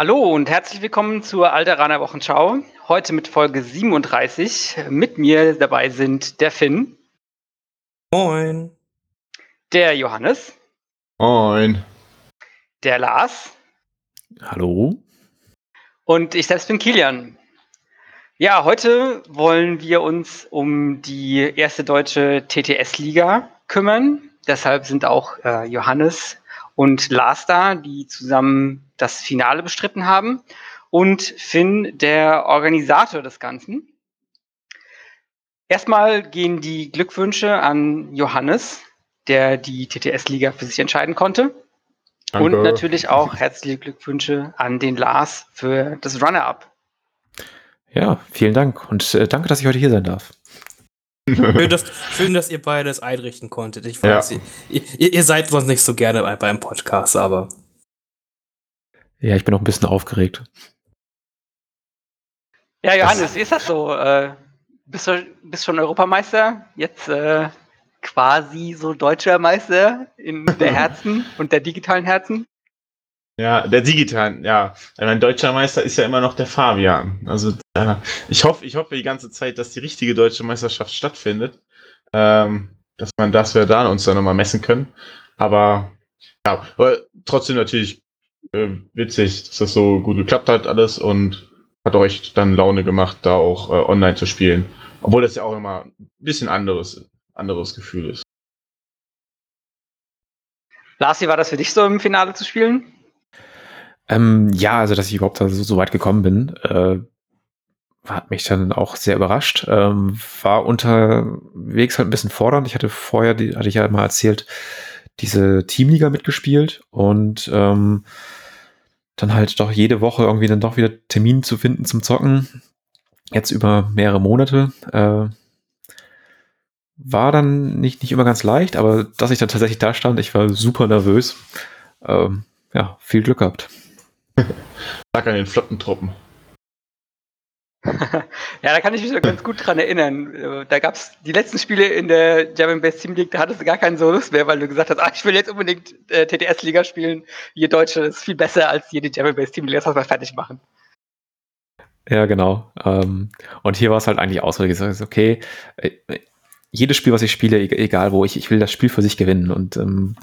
Hallo und herzlich willkommen zur Alteraner Wochenschau. Heute mit Folge 37. Mit mir dabei sind der Finn. Moin. Der Johannes. Moin. Der Lars. Hallo. Und ich selbst bin Kilian. Ja, heute wollen wir uns um die erste deutsche TTS-Liga kümmern. Deshalb sind auch äh, Johannes und Lars da, die zusammen das Finale bestritten haben. Und Finn, der Organisator des Ganzen. Erstmal gehen die Glückwünsche an Johannes, der die TTS-Liga für sich entscheiden konnte. Danke. Und natürlich auch herzliche Glückwünsche an den Lars für das Runner-Up. Ja, vielen Dank und äh, danke, dass ich heute hier sein darf. schön, dass, schön, dass ihr beides einrichten konntet. Ich weiß, ja. ihr, ihr, ihr, seid sonst nicht so gerne bei, beim Podcast, aber. Ja, ich bin auch ein bisschen aufgeregt. Ja, Johannes, wie ist das so? Äh, bist du bist schon Europameister? Jetzt äh, quasi so deutscher Meister in der Herzen und der digitalen Herzen? Ja, der digitalen, ja. Mein deutscher Meister ist ja immer noch der Fabian. Also äh, ich hoffe, ich hoffe die ganze Zeit, dass die richtige deutsche Meisterschaft stattfindet. Ähm, dass man, dass wir da uns dann nochmal messen können. Aber ja, aber trotzdem natürlich äh, witzig, dass das so gut geklappt hat alles und hat euch dann Laune gemacht, da auch äh, online zu spielen. Obwohl das ja auch immer ein bisschen anderes, anderes Gefühl ist. Lars, wie war das für dich so im Finale zu spielen? Ähm, ja, also dass ich überhaupt so, so weit gekommen bin, äh, hat mich dann auch sehr überrascht. Ähm, war unterwegs halt ein bisschen fordernd. Ich hatte vorher, die, hatte ich ja mal erzählt, diese Teamliga mitgespielt und ähm, dann halt doch jede Woche irgendwie dann doch wieder Termin zu finden zum Zocken. Jetzt über mehrere Monate. Äh, war dann nicht, nicht immer ganz leicht, aber dass ich dann tatsächlich da stand, ich war super nervös. Ähm, ja, viel Glück gehabt. Sag an den Flottentruppen. Ja, da kann ich mich noch ganz gut dran erinnern. Da gab es die letzten Spiele in der German Best Team League, da hattest du gar keinen so Lust mehr, weil du gesagt hast, ah, ich will jetzt unbedingt äh, TTS-Liga spielen. Ihr Deutsche ist viel besser als jede German Best Team League. Lass das mal fertig machen. Ja, genau. Ähm, und hier war es halt eigentlich gesagt, okay, äh, jedes Spiel, was ich spiele, egal wo, ich, ich will das Spiel für sich gewinnen. Und ähm,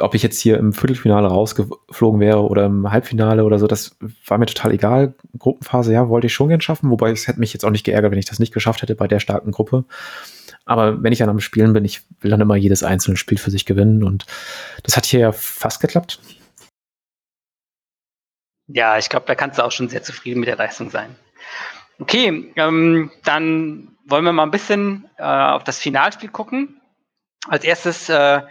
ob ich jetzt hier im Viertelfinale rausgeflogen wäre oder im Halbfinale oder so, das war mir total egal. Gruppenphase, ja, wollte ich schon gern schaffen, wobei es hätte mich jetzt auch nicht geärgert, wenn ich das nicht geschafft hätte bei der starken Gruppe. Aber wenn ich dann am Spielen bin, ich will dann immer jedes einzelne Spiel für sich gewinnen. Und das hat hier ja fast geklappt. Ja, ich glaube, da kannst du auch schon sehr zufrieden mit der Leistung sein. Okay, ähm, dann wollen wir mal ein bisschen äh, auf das Finalspiel gucken. Als erstes äh,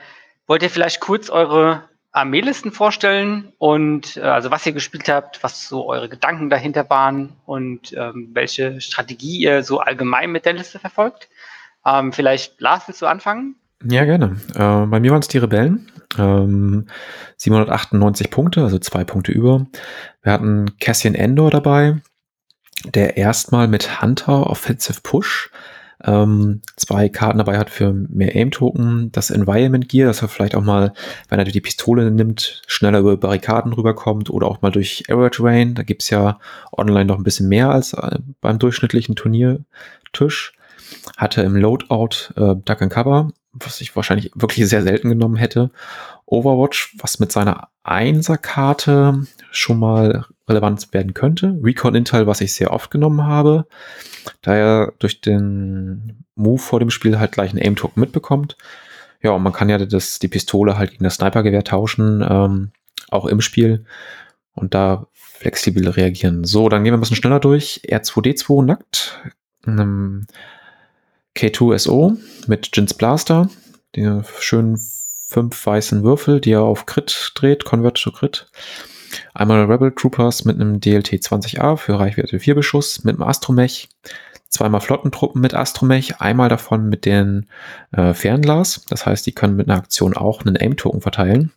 wollt ihr vielleicht kurz eure Armeelisten vorstellen und äh, also was ihr gespielt habt, was so eure Gedanken dahinter waren und ähm, welche Strategie ihr so allgemein mit der Liste verfolgt. Ähm, vielleicht Lars, willst du anfangen? Ja, gerne. Äh, bei mir waren es die Rebellen. Ähm, 798 Punkte, also zwei Punkte über. Wir hatten Cassian Endor dabei, der erstmal mit Hunter Offensive Push ähm, zwei Karten dabei hat für mehr Aim-Token, das Environment Gear, dass er vielleicht auch mal, wenn er die Pistole nimmt, schneller über Barrikaden rüberkommt oder auch mal durch Arrow Terrain. Da gibt's ja online noch ein bisschen mehr als äh, beim durchschnittlichen Turniertisch. Hatte im Loadout äh, Duck and Cover, was ich wahrscheinlich wirklich sehr selten genommen hätte. Overwatch, was mit seiner Einser-Karte schon mal relevant werden könnte. Recon Intel, was ich sehr oft genommen habe, da er durch den Move vor dem Spiel halt gleich einen Aim-Token mitbekommt. Ja, und man kann ja das, die Pistole halt gegen das Snipergewehr tauschen, ähm, auch im Spiel und da flexibel reagieren. So, dann gehen wir ein bisschen schneller durch. R2D2 nackt. Ähm, K2SO mit Jins Blaster, die schönen fünf weißen Würfel, die er auf Crit dreht, Convert to Crit. Einmal Rebel Troopers mit einem DLT 20A für Reichweite 4 Beschuss, mit einem Astromech, zweimal Flottentruppen mit Astromech, einmal davon mit den äh, Fernglas, das heißt, die können mit einer Aktion auch einen Aim-Token verteilen.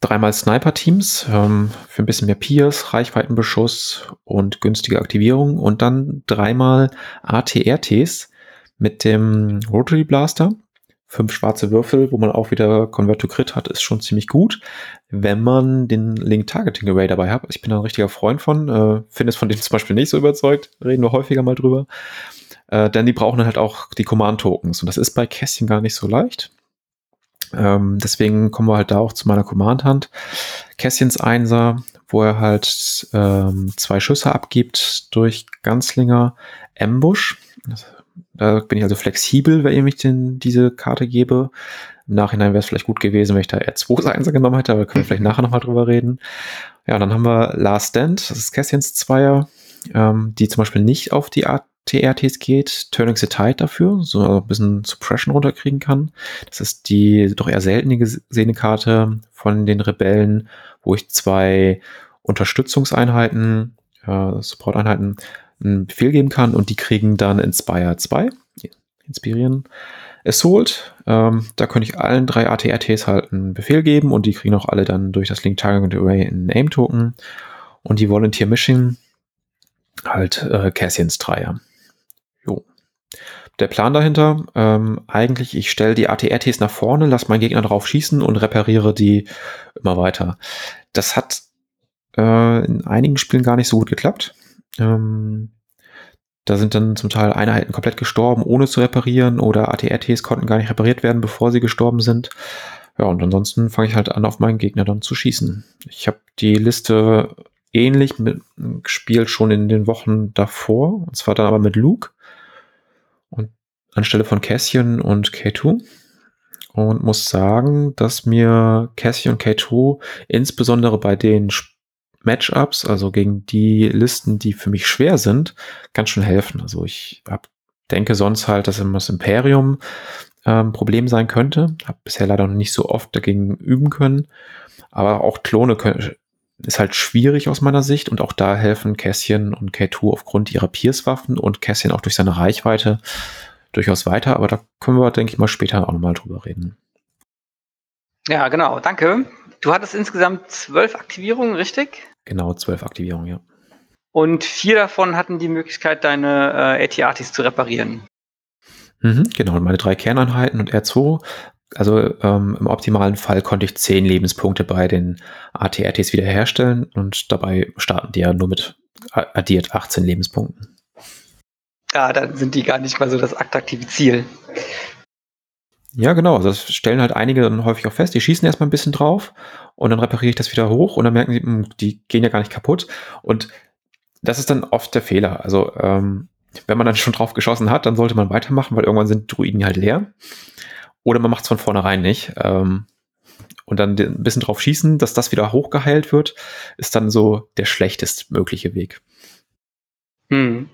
Dreimal Sniper-Teams ähm, für ein bisschen mehr Pierce, Reichweitenbeschuss und günstige Aktivierung. Und dann dreimal ATRTs mit dem Rotary Blaster fünf schwarze Würfel, wo man auch wieder Convert to Crit hat, ist schon ziemlich gut, wenn man den Link Targeting Array dabei hat. Ich bin da ein richtiger Freund von, äh, finde es von dem zum Beispiel nicht so überzeugt, reden wir häufiger mal drüber. Äh, denn die brauchen dann halt auch die Command-Tokens und das ist bei Kästchen gar nicht so leicht. Ähm, deswegen kommen wir halt da auch zu meiner Command-Hand. Kässchens Einser, wo er halt ähm, zwei Schüsse abgibt durch Ganzlinger Ambush. Das da bin ich also flexibel, wenn ich den, diese Karte gebe. Im Nachhinein wäre es vielleicht gut gewesen, wenn ich da eher zwei Seinser genommen hätte, aber können wir vielleicht nachher nochmal drüber reden. Ja, dann haben wir Last Stand, das ist Cassians Zweier, ähm, die zum Beispiel nicht auf die TRTs geht, Turning the Tide dafür, so ein bisschen Suppression runterkriegen kann. Das ist die doch eher seltene gesehene Karte von den Rebellen, wo ich zwei Unterstützungseinheiten, äh, Support-Einheiten einen Befehl geben kann und die kriegen dann Inspire 2, inspirieren, Assault. Ähm, da könnte ich allen drei ATRTs halt einen Befehl geben und die kriegen auch alle dann durch das Link Target Array einen Name-Token. Und die Volunteer Mission halt äh, Cassians Dreier. Jo. Der Plan dahinter, ähm, eigentlich, ich stelle die ATRTs nach vorne, lasse meinen Gegner drauf schießen und repariere die immer weiter. Das hat äh, in einigen Spielen gar nicht so gut geklappt. Ähm, da sind dann zum Teil Einheiten komplett gestorben, ohne zu reparieren, oder ATRTs konnten gar nicht repariert werden, bevor sie gestorben sind. Ja, und ansonsten fange ich halt an, auf meinen Gegner dann zu schießen. Ich habe die Liste ähnlich gespielt schon in den Wochen davor, und zwar dann aber mit Luke und anstelle von Cassian und K2 und muss sagen, dass mir Cassian und K2 insbesondere bei den Matchups, also gegen die Listen, die für mich schwer sind, ganz schön helfen. Also ich hab, denke sonst halt, dass das Imperium ähm, Problem sein könnte. Habe bisher leider noch nicht so oft dagegen üben können. Aber auch Klone können, ist halt schwierig aus meiner Sicht und auch da helfen Cassian und K2 aufgrund ihrer Pierce-Waffen und Cassian auch durch seine Reichweite durchaus weiter. Aber da können wir, denke ich mal, später auch nochmal drüber reden. Ja, genau. Danke. Du hattest insgesamt zwölf Aktivierungen, richtig? Genau, zwölf Aktivierungen, ja. Und vier davon hatten die Möglichkeit, deine äh, AT-ATs zu reparieren. Mhm, genau, meine drei Kerneinheiten und R2. Also ähm, im optimalen Fall konnte ich zehn Lebenspunkte bei den AT-ATs wiederherstellen und dabei starten die ja nur mit addiert 18 Lebenspunkten. Ja, dann sind die gar nicht mal so das attraktive Ziel. Ja, genau. Also das stellen halt einige dann häufig auch fest. Die schießen erstmal ein bisschen drauf und dann repariere ich das wieder hoch und dann merken sie, hm, die gehen ja gar nicht kaputt. Und das ist dann oft der Fehler. Also ähm, wenn man dann schon drauf geschossen hat, dann sollte man weitermachen, weil irgendwann sind Druiden halt leer. Oder man macht es von vornherein nicht. Ähm, und dann ein bisschen drauf schießen, dass das wieder hochgeheilt wird, ist dann so der schlechtest mögliche Weg. Hm.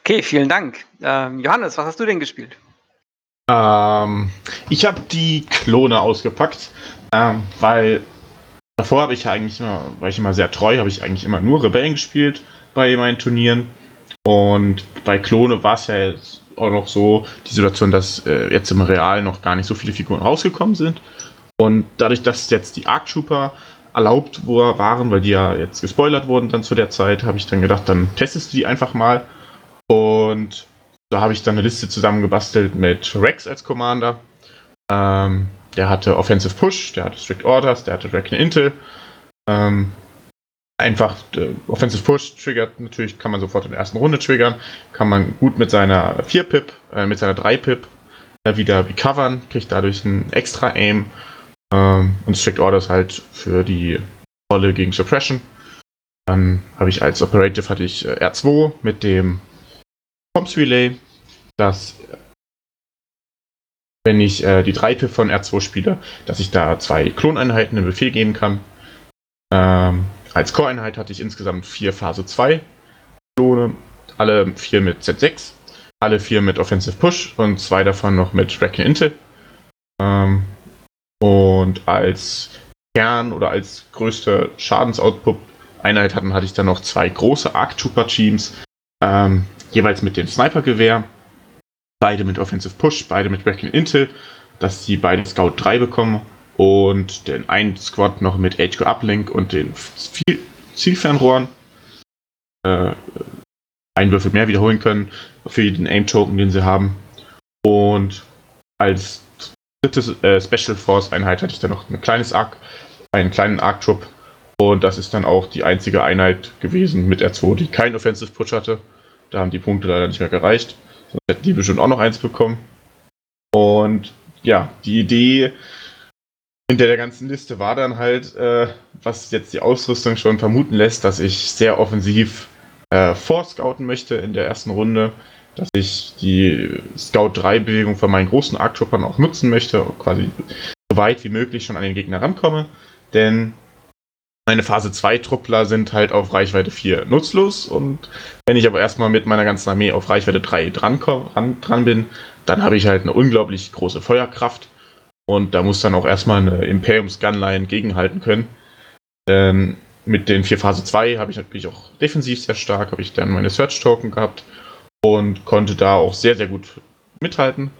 Okay, vielen Dank. Ähm, Johannes, was hast du denn gespielt? Ähm, ich habe die Klone ausgepackt, ähm, weil davor habe ich ja eigentlich immer, war ich immer sehr treu, habe ich eigentlich immer nur Rebellen gespielt bei meinen Turnieren. Und bei Klone war es ja jetzt auch noch so die Situation, dass äh, jetzt im Real noch gar nicht so viele Figuren rausgekommen sind. Und dadurch, dass jetzt die Arc Trooper erlaubt waren, weil die ja jetzt gespoilert wurden dann zu der Zeit, habe ich dann gedacht, dann testest du die einfach mal. Und da habe ich dann eine Liste zusammengebastelt mit Rex als Commander. Ähm, der hatte Offensive Push, der hatte Strict Orders, der hatte Reckon Intel. Ähm, einfach äh, Offensive Push triggert natürlich, kann man sofort in der ersten Runde triggern, kann man gut mit seiner 4-Pip, äh, mit seiner 3-Pip äh, wieder recovern, kriegt dadurch ein extra Aim ähm, und Strict Orders halt für die Rolle gegen Suppression. Dann habe ich als Operative hatte ich äh, R2 mit dem Comms Relay, dass wenn ich äh, die 3 Pip von R2 spiele, dass ich da zwei Kloneinheiten einen Befehl geben kann. Ähm, als Core-Einheit hatte ich insgesamt vier Phase 2 Klone, alle vier mit Z6, alle vier mit Offensive Push und zwei davon noch mit Reckon Intel. Ähm, und als Kern oder als größte Schadensoutput-Einheit hatten, hatte ich dann noch zwei große Arc Trooper Teams, ähm, jeweils mit dem Sniper-Gewehr. Beide mit Offensive Push, beide mit Wrecking Intel, dass die beiden Scout 3 bekommen und den einen Squad noch mit HQ Uplink und den Zielfernrohren. Äh, einen Würfel mehr wiederholen können für den Aim-Token, den sie haben. Und als dritte äh, Special Force Einheit hatte ich dann noch ein kleines Arc, einen kleinen Arc Trupp. Und das ist dann auch die einzige Einheit gewesen mit R2, die keinen Offensive Push hatte. Da haben die Punkte leider nicht mehr gereicht. Sonst hätten die bestimmt auch noch eins bekommen. Und ja, die Idee hinter der ganzen Liste war dann halt, äh, was jetzt die Ausrüstung schon vermuten lässt, dass ich sehr offensiv äh, vorscouten möchte in der ersten Runde, dass ich die Scout 3 Bewegung von meinen großen Arctroopern auch nutzen möchte, quasi so weit wie möglich schon an den Gegner rankomme, denn meine Phase 2 Truppler sind halt auf Reichweite 4 nutzlos und wenn ich aber erstmal mit meiner ganzen Armee auf Reichweite 3 dran, dran, dran bin, dann habe ich halt eine unglaublich große Feuerkraft und da muss dann auch erstmal eine Imperiums Gunline gegenhalten können. Ähm, mit den vier Phase 2 habe ich natürlich auch defensiv sehr stark, habe ich dann meine Search Token gehabt und konnte da auch sehr, sehr gut mithalten.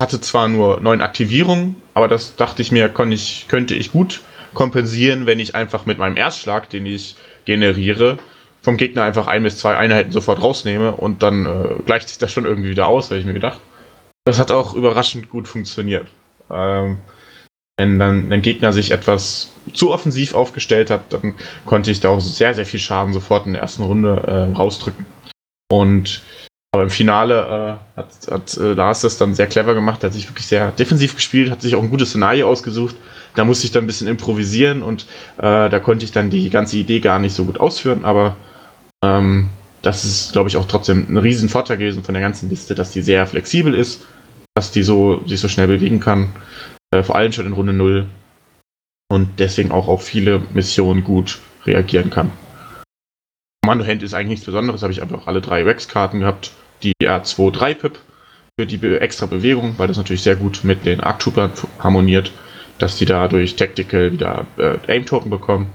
Hatte zwar nur neun Aktivierungen, aber das dachte ich mir, ich, könnte ich gut kompensieren, wenn ich einfach mit meinem Erstschlag, den ich generiere, vom Gegner einfach ein bis zwei Einheiten sofort rausnehme und dann äh, gleicht sich das schon irgendwie wieder aus, habe ich mir gedacht. Das hat auch überraschend gut funktioniert. Ähm, wenn dann ein Gegner sich etwas zu offensiv aufgestellt hat, dann konnte ich da auch sehr, sehr viel Schaden sofort in der ersten Runde äh, rausdrücken. Und aber im Finale äh, hat, hat äh, Lars das dann sehr clever gemacht, hat sich wirklich sehr defensiv gespielt, hat sich auch ein gutes Szenario ausgesucht. Da musste ich dann ein bisschen improvisieren und äh, da konnte ich dann die ganze Idee gar nicht so gut ausführen, aber ähm, das ist, glaube ich, auch trotzdem ein riesen Vorteil gewesen von der ganzen Liste, dass die sehr flexibel ist, dass die so, sich so schnell bewegen kann, äh, vor allem schon in Runde 0 und deswegen auch auf viele Missionen gut reagieren kann. Kommando Hand ist eigentlich nichts Besonderes, habe ich einfach alle drei Rex-Karten gehabt. Die R2 3 Pip für die extra Bewegung, weil das natürlich sehr gut mit den Arc Troopern harmoniert, dass die dadurch Tactical wieder äh, Aim Token bekommen.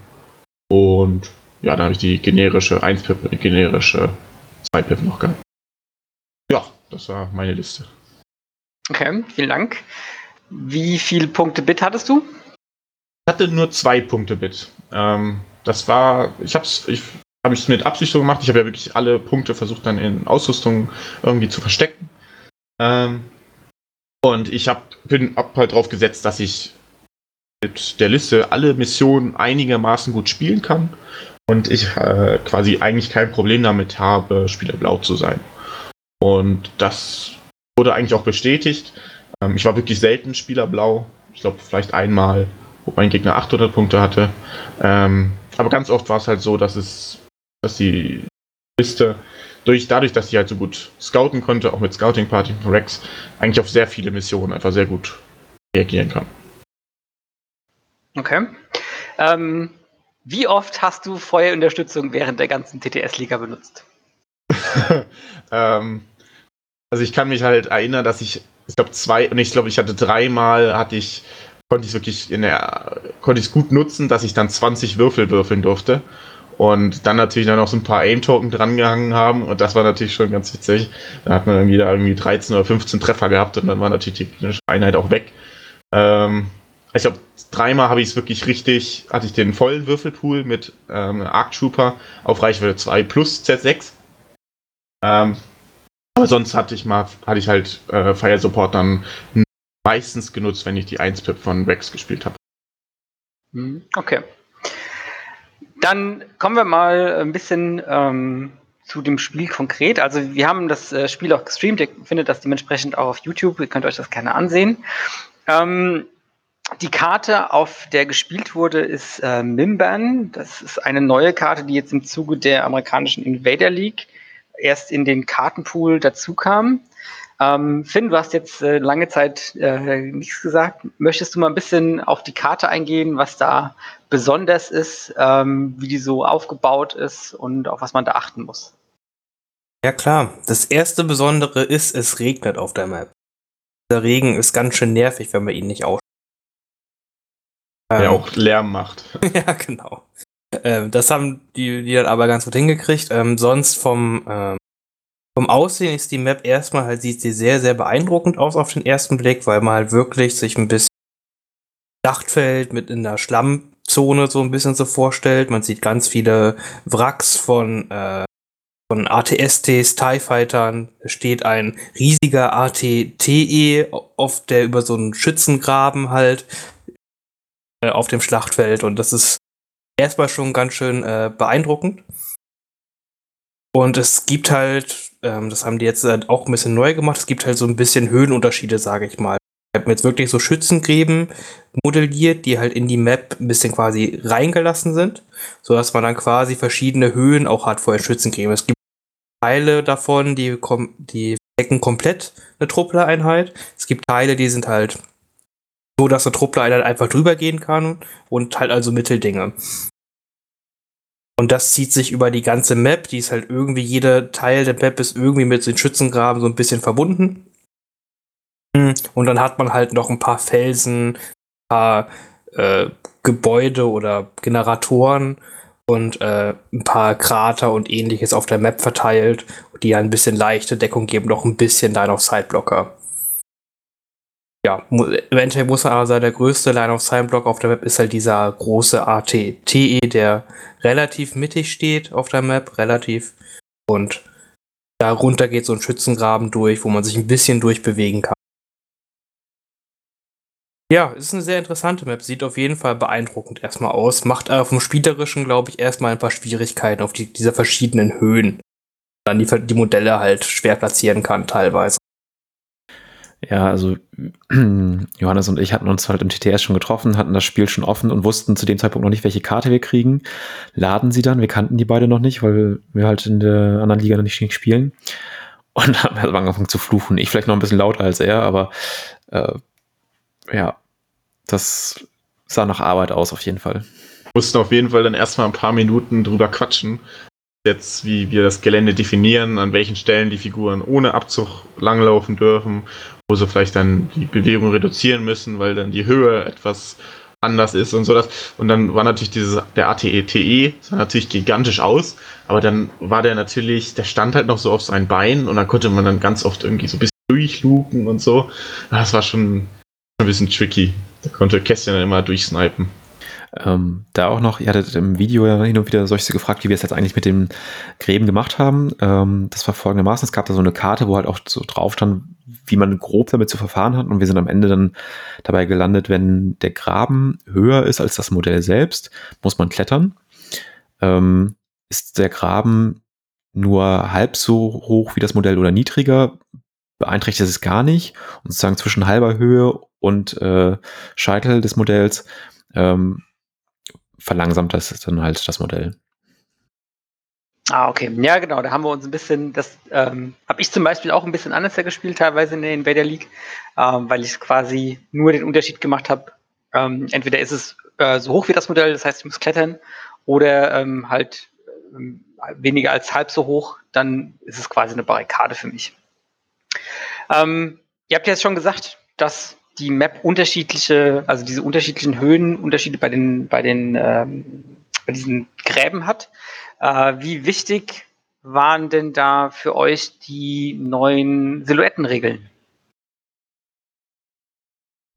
Und ja, dann habe ich die generische 1 Pip und die generische 2 Pip noch gehabt. Ja, das war meine Liste. Okay, vielen Dank. Wie viele Punkte Bit hattest du? Ich hatte nur zwei Punkte Bit. Ähm, das war, ich habe es ich habe ich es mit Absicht so gemacht. Ich habe ja wirklich alle Punkte versucht dann in Ausrüstung irgendwie zu verstecken. Ähm, und ich habe bin hab halt drauf gesetzt, dass ich mit der Liste alle Missionen einigermaßen gut spielen kann und ich äh, quasi eigentlich kein Problem damit habe, Spieler blau zu sein. Und das wurde eigentlich auch bestätigt. Ähm, ich war wirklich selten Spieler blau. Ich glaube vielleicht einmal, wo mein Gegner 800 Punkte hatte. Ähm, aber ganz oft war es halt so, dass es dass die Liste durch, dadurch, dass sie halt so gut scouten konnte, auch mit Scouting Party von Rex, eigentlich auf sehr viele Missionen einfach sehr gut reagieren kann. Okay. Ähm, wie oft hast du Feuerunterstützung während der ganzen TTS-Liga benutzt? ähm, also ich kann mich halt erinnern, dass ich, ich glaube zwei, und ich glaube, ich hatte dreimal, hatte ich, konnte ich wirklich in der, konnte ich es gut nutzen, dass ich dann 20 Würfel würfeln durfte. Und dann natürlich dann noch so ein paar Aim-Token drangehangen haben. Und das war natürlich schon ganz witzig. Da hat man irgendwie da irgendwie 13 oder 15 Treffer gehabt und dann war natürlich die Einheit auch weg. Ähm, ich glaube, dreimal habe ich es wirklich richtig, hatte ich den vollen Würfelpool mit ähm, Arc Trooper auf Reichweite 2 plus Z6. Ähm, aber sonst hatte ich mal, hatte ich halt äh, Fire Support dann meistens genutzt, wenn ich die 1-Pip von Rex gespielt habe. Hm, okay. Dann kommen wir mal ein bisschen ähm, zu dem Spiel konkret. Also wir haben das äh, Spiel auch gestreamt, ihr findet das dementsprechend auch auf YouTube, ihr könnt euch das gerne ansehen. Ähm, die Karte, auf der gespielt wurde, ist äh, Mimban. Das ist eine neue Karte, die jetzt im Zuge der amerikanischen Invader League erst in den Kartenpool dazu kam. Ähm, Finn, du hast jetzt äh, lange Zeit äh, nichts gesagt. Möchtest du mal ein bisschen auf die Karte eingehen, was da besonders ist, ähm, wie die so aufgebaut ist und auf was man da achten muss? Ja klar, das erste Besondere ist, es regnet auf der Map. Der Regen ist ganz schön nervig, wenn man ihn nicht ausschaut. Der ähm, auch Lärm macht. ja, genau. Ähm, das haben die, die dann aber ganz gut hingekriegt. Ähm, sonst vom ähm, vom Aussehen ist die Map erstmal halt, sieht sie sehr, sehr beeindruckend aus auf den ersten Blick, weil man halt wirklich sich ein bisschen Dachtfeld mit in der Schlammzone so ein bisschen so vorstellt. Man sieht ganz viele Wracks von äh, von ATSTs, TIE Fightern steht ein riesiger ATTE auf der über so einen Schützengraben halt äh, auf dem Schlachtfeld und das ist erstmal schon ganz schön äh, beeindruckend. Und es gibt halt, ähm, das haben die jetzt halt auch ein bisschen neu gemacht, es gibt halt so ein bisschen Höhenunterschiede, sage ich mal. Ich habe mir jetzt wirklich so Schützengräben modelliert, die halt in die Map ein bisschen quasi reingelassen sind, sodass man dann quasi verschiedene Höhen auch hat vor den Schützengräben. Es gibt Teile davon, die, die decken komplett eine Truppler-Einheit. Es gibt Teile, die sind halt so, dass eine Truppler-Einheit einfach drüber gehen kann und halt also Mitteldinge. Und das zieht sich über die ganze Map. Die ist halt irgendwie, jeder Teil der Map ist irgendwie mit den Schützengraben so ein bisschen verbunden. Und dann hat man halt noch ein paar Felsen, ein paar äh, Gebäude oder Generatoren und äh, ein paar Krater und ähnliches auf der Map verteilt, die ja ein bisschen leichte Deckung geben, noch ein bisschen Line of Sight Blocker. Ja, eventuell muss man aber sagen, der größte Line of Sight Block auf der Map ist halt dieser große AT-TE, der relativ mittig steht auf der Map, relativ. Und darunter geht so ein Schützengraben durch, wo man sich ein bisschen durchbewegen kann. Ja, ist eine sehr interessante Map. Sieht auf jeden Fall beeindruckend erstmal aus. Macht aber vom Spielerischen, glaube ich, erstmal ein paar Schwierigkeiten auf die, dieser verschiedenen Höhen. Dann die, die Modelle halt schwer platzieren kann, teilweise. Ja, also Johannes und ich hatten uns halt im TTS schon getroffen, hatten das Spiel schon offen und wussten zu dem Zeitpunkt noch nicht, welche Karte wir kriegen. Laden sie dann, wir kannten die beide noch nicht, weil wir halt in der anderen Liga noch nicht spielen. Und haben halt angefangen zu fluchen. Ich vielleicht noch ein bisschen lauter als er, aber äh, ja, das sah nach Arbeit aus auf jeden Fall. Mussten auf jeden Fall dann erstmal ein paar Minuten drüber quatschen, jetzt wie wir das Gelände definieren, an welchen Stellen die Figuren ohne Abzug langlaufen dürfen, wo sie vielleicht dann die Bewegung reduzieren müssen, weil dann die Höhe etwas anders ist und so das. Und dann war natürlich dieses, der ATE-TE, e, sah natürlich gigantisch aus, aber dann war der natürlich, der stand halt noch so auf seinen Beinen und dann konnte man dann ganz oft irgendwie so ein bisschen durchluken und so. Das war schon ein bisschen tricky. Da konnte Kästchen dann immer durchsnipen. Ähm, da auch noch, ihr hattet im Video ja hin und wieder solche gefragt, wie wir es jetzt eigentlich mit den Gräben gemacht haben. Ähm, das war folgendermaßen, es gab da so eine Karte, wo halt auch so drauf stand, wie man grob damit zu verfahren hat und wir sind am Ende dann dabei gelandet, wenn der Graben höher ist als das Modell selbst, muss man klettern. Ähm, ist der Graben nur halb so hoch wie das Modell oder niedriger, beeinträchtigt es gar nicht. Und sozusagen zwischen halber Höhe und äh, Scheitel des Modells ähm, verlangsamt das dann halt das Modell. Ah, okay. Ja, genau. Da haben wir uns ein bisschen, das ähm, habe ich zum Beispiel auch ein bisschen anders gespielt, teilweise in der Invader League, ähm, weil ich quasi nur den Unterschied gemacht habe. Ähm, entweder ist es äh, so hoch wie das Modell, das heißt, ich muss klettern, oder ähm, halt ähm, weniger als halb so hoch, dann ist es quasi eine Barrikade für mich. Ähm, ihr habt ja jetzt schon gesagt, dass die Map unterschiedliche, also diese unterschiedlichen Höhenunterschiede bei den, bei den, ähm, bei diesen Gräben hat. Äh, wie wichtig waren denn da für euch die neuen Silhouettenregeln?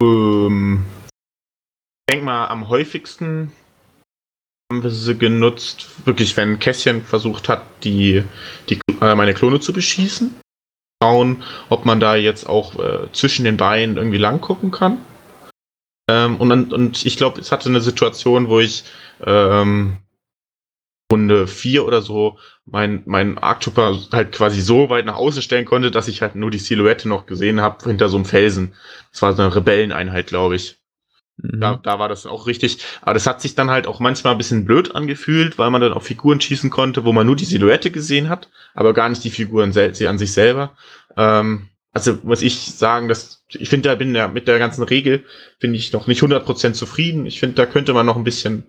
Ähm, ich denke mal, am häufigsten haben wir sie genutzt, wirklich, wenn Kässchen versucht hat, die, die äh, meine Klone zu beschießen schauen, ob man da jetzt auch äh, zwischen den Beinen irgendwie lang gucken kann. Ähm, und, und ich glaube, es hatte eine Situation, wo ich ähm, Runde 4 oder so mein, mein Arctrooper halt quasi so weit nach außen stellen konnte, dass ich halt nur die Silhouette noch gesehen habe hinter so einem Felsen. Das war so eine Rebelleneinheit, glaube ich. Mhm. Da, da war das auch richtig. Aber das hat sich dann halt auch manchmal ein bisschen blöd angefühlt, weil man dann auf Figuren schießen konnte, wo man nur die Silhouette gesehen hat, aber gar nicht die Figuren sie an sich selber. Ähm, also muss ich sagen, dass ich finde, da bin ja mit der ganzen Regel finde ich noch nicht 100% zufrieden. Ich finde, da könnte man noch ein bisschen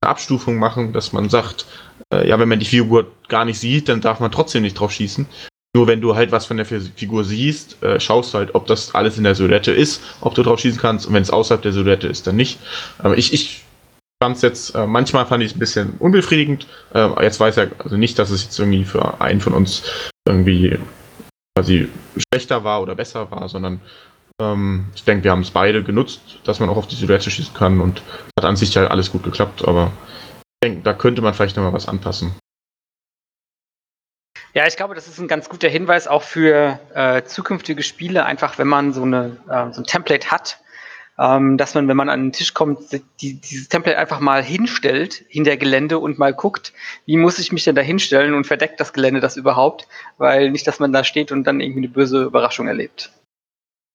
Abstufung machen, dass man sagt, äh, ja, wenn man die Figur gar nicht sieht, dann darf man trotzdem nicht drauf schießen. Nur wenn du halt was von der Figur siehst, äh, schaust du halt, ob das alles in der Silhouette ist, ob du drauf schießen kannst und wenn es außerhalb der Silhouette ist, dann nicht. Aber ich, ich fand es jetzt, äh, manchmal fand ich es ein bisschen unbefriedigend. Äh, jetzt weiß er also nicht, dass es jetzt irgendwie für einen von uns irgendwie quasi schlechter war oder besser war, sondern ähm, ich denke, wir haben es beide genutzt, dass man auch auf die Silhouette schießen kann und hat an sich ja alles gut geklappt, aber ich denke, da könnte man vielleicht nochmal was anpassen. Ja, ich glaube, das ist ein ganz guter Hinweis auch für äh, zukünftige Spiele, einfach wenn man so, eine, äh, so ein Template hat, ähm, dass man, wenn man an den Tisch kommt, die, dieses Template einfach mal hinstellt, hinter Gelände und mal guckt, wie muss ich mich denn da hinstellen und verdeckt das Gelände das überhaupt, weil nicht, dass man da steht und dann irgendwie eine böse Überraschung erlebt.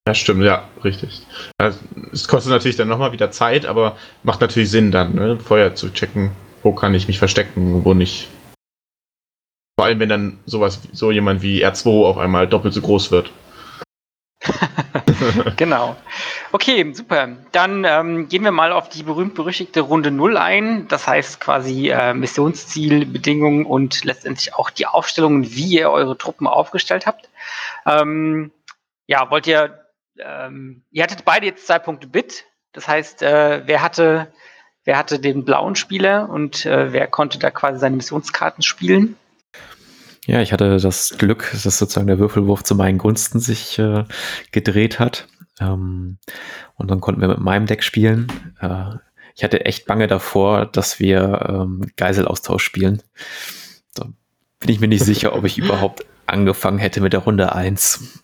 Ja, stimmt, ja, richtig. Also, es kostet natürlich dann nochmal wieder Zeit, aber macht natürlich Sinn dann, ne? vorher zu checken, wo kann ich mich verstecken, wo nicht. Vor allem, wenn dann sowas, so jemand wie R2 auf einmal doppelt so groß wird. genau. Okay, super. Dann ähm, gehen wir mal auf die berühmt-berüchtigte Runde 0 ein. Das heißt quasi äh, Missionsziel, Bedingungen und letztendlich auch die Aufstellungen, wie ihr eure Truppen aufgestellt habt. Ähm, ja, wollt ihr, ähm, ihr hattet beide jetzt zwei Punkte Bit. Das heißt, äh, wer hatte, wer hatte den blauen Spieler und äh, wer konnte da quasi seine Missionskarten spielen? Ja, ich hatte das Glück, dass sozusagen der Würfelwurf zu meinen Gunsten sich äh, gedreht hat. Ähm, und dann konnten wir mit meinem Deck spielen. Äh, ich hatte echt Bange davor, dass wir ähm, Geiselaustausch spielen. Da bin ich mir nicht sicher, ob ich überhaupt angefangen hätte mit der Runde 1.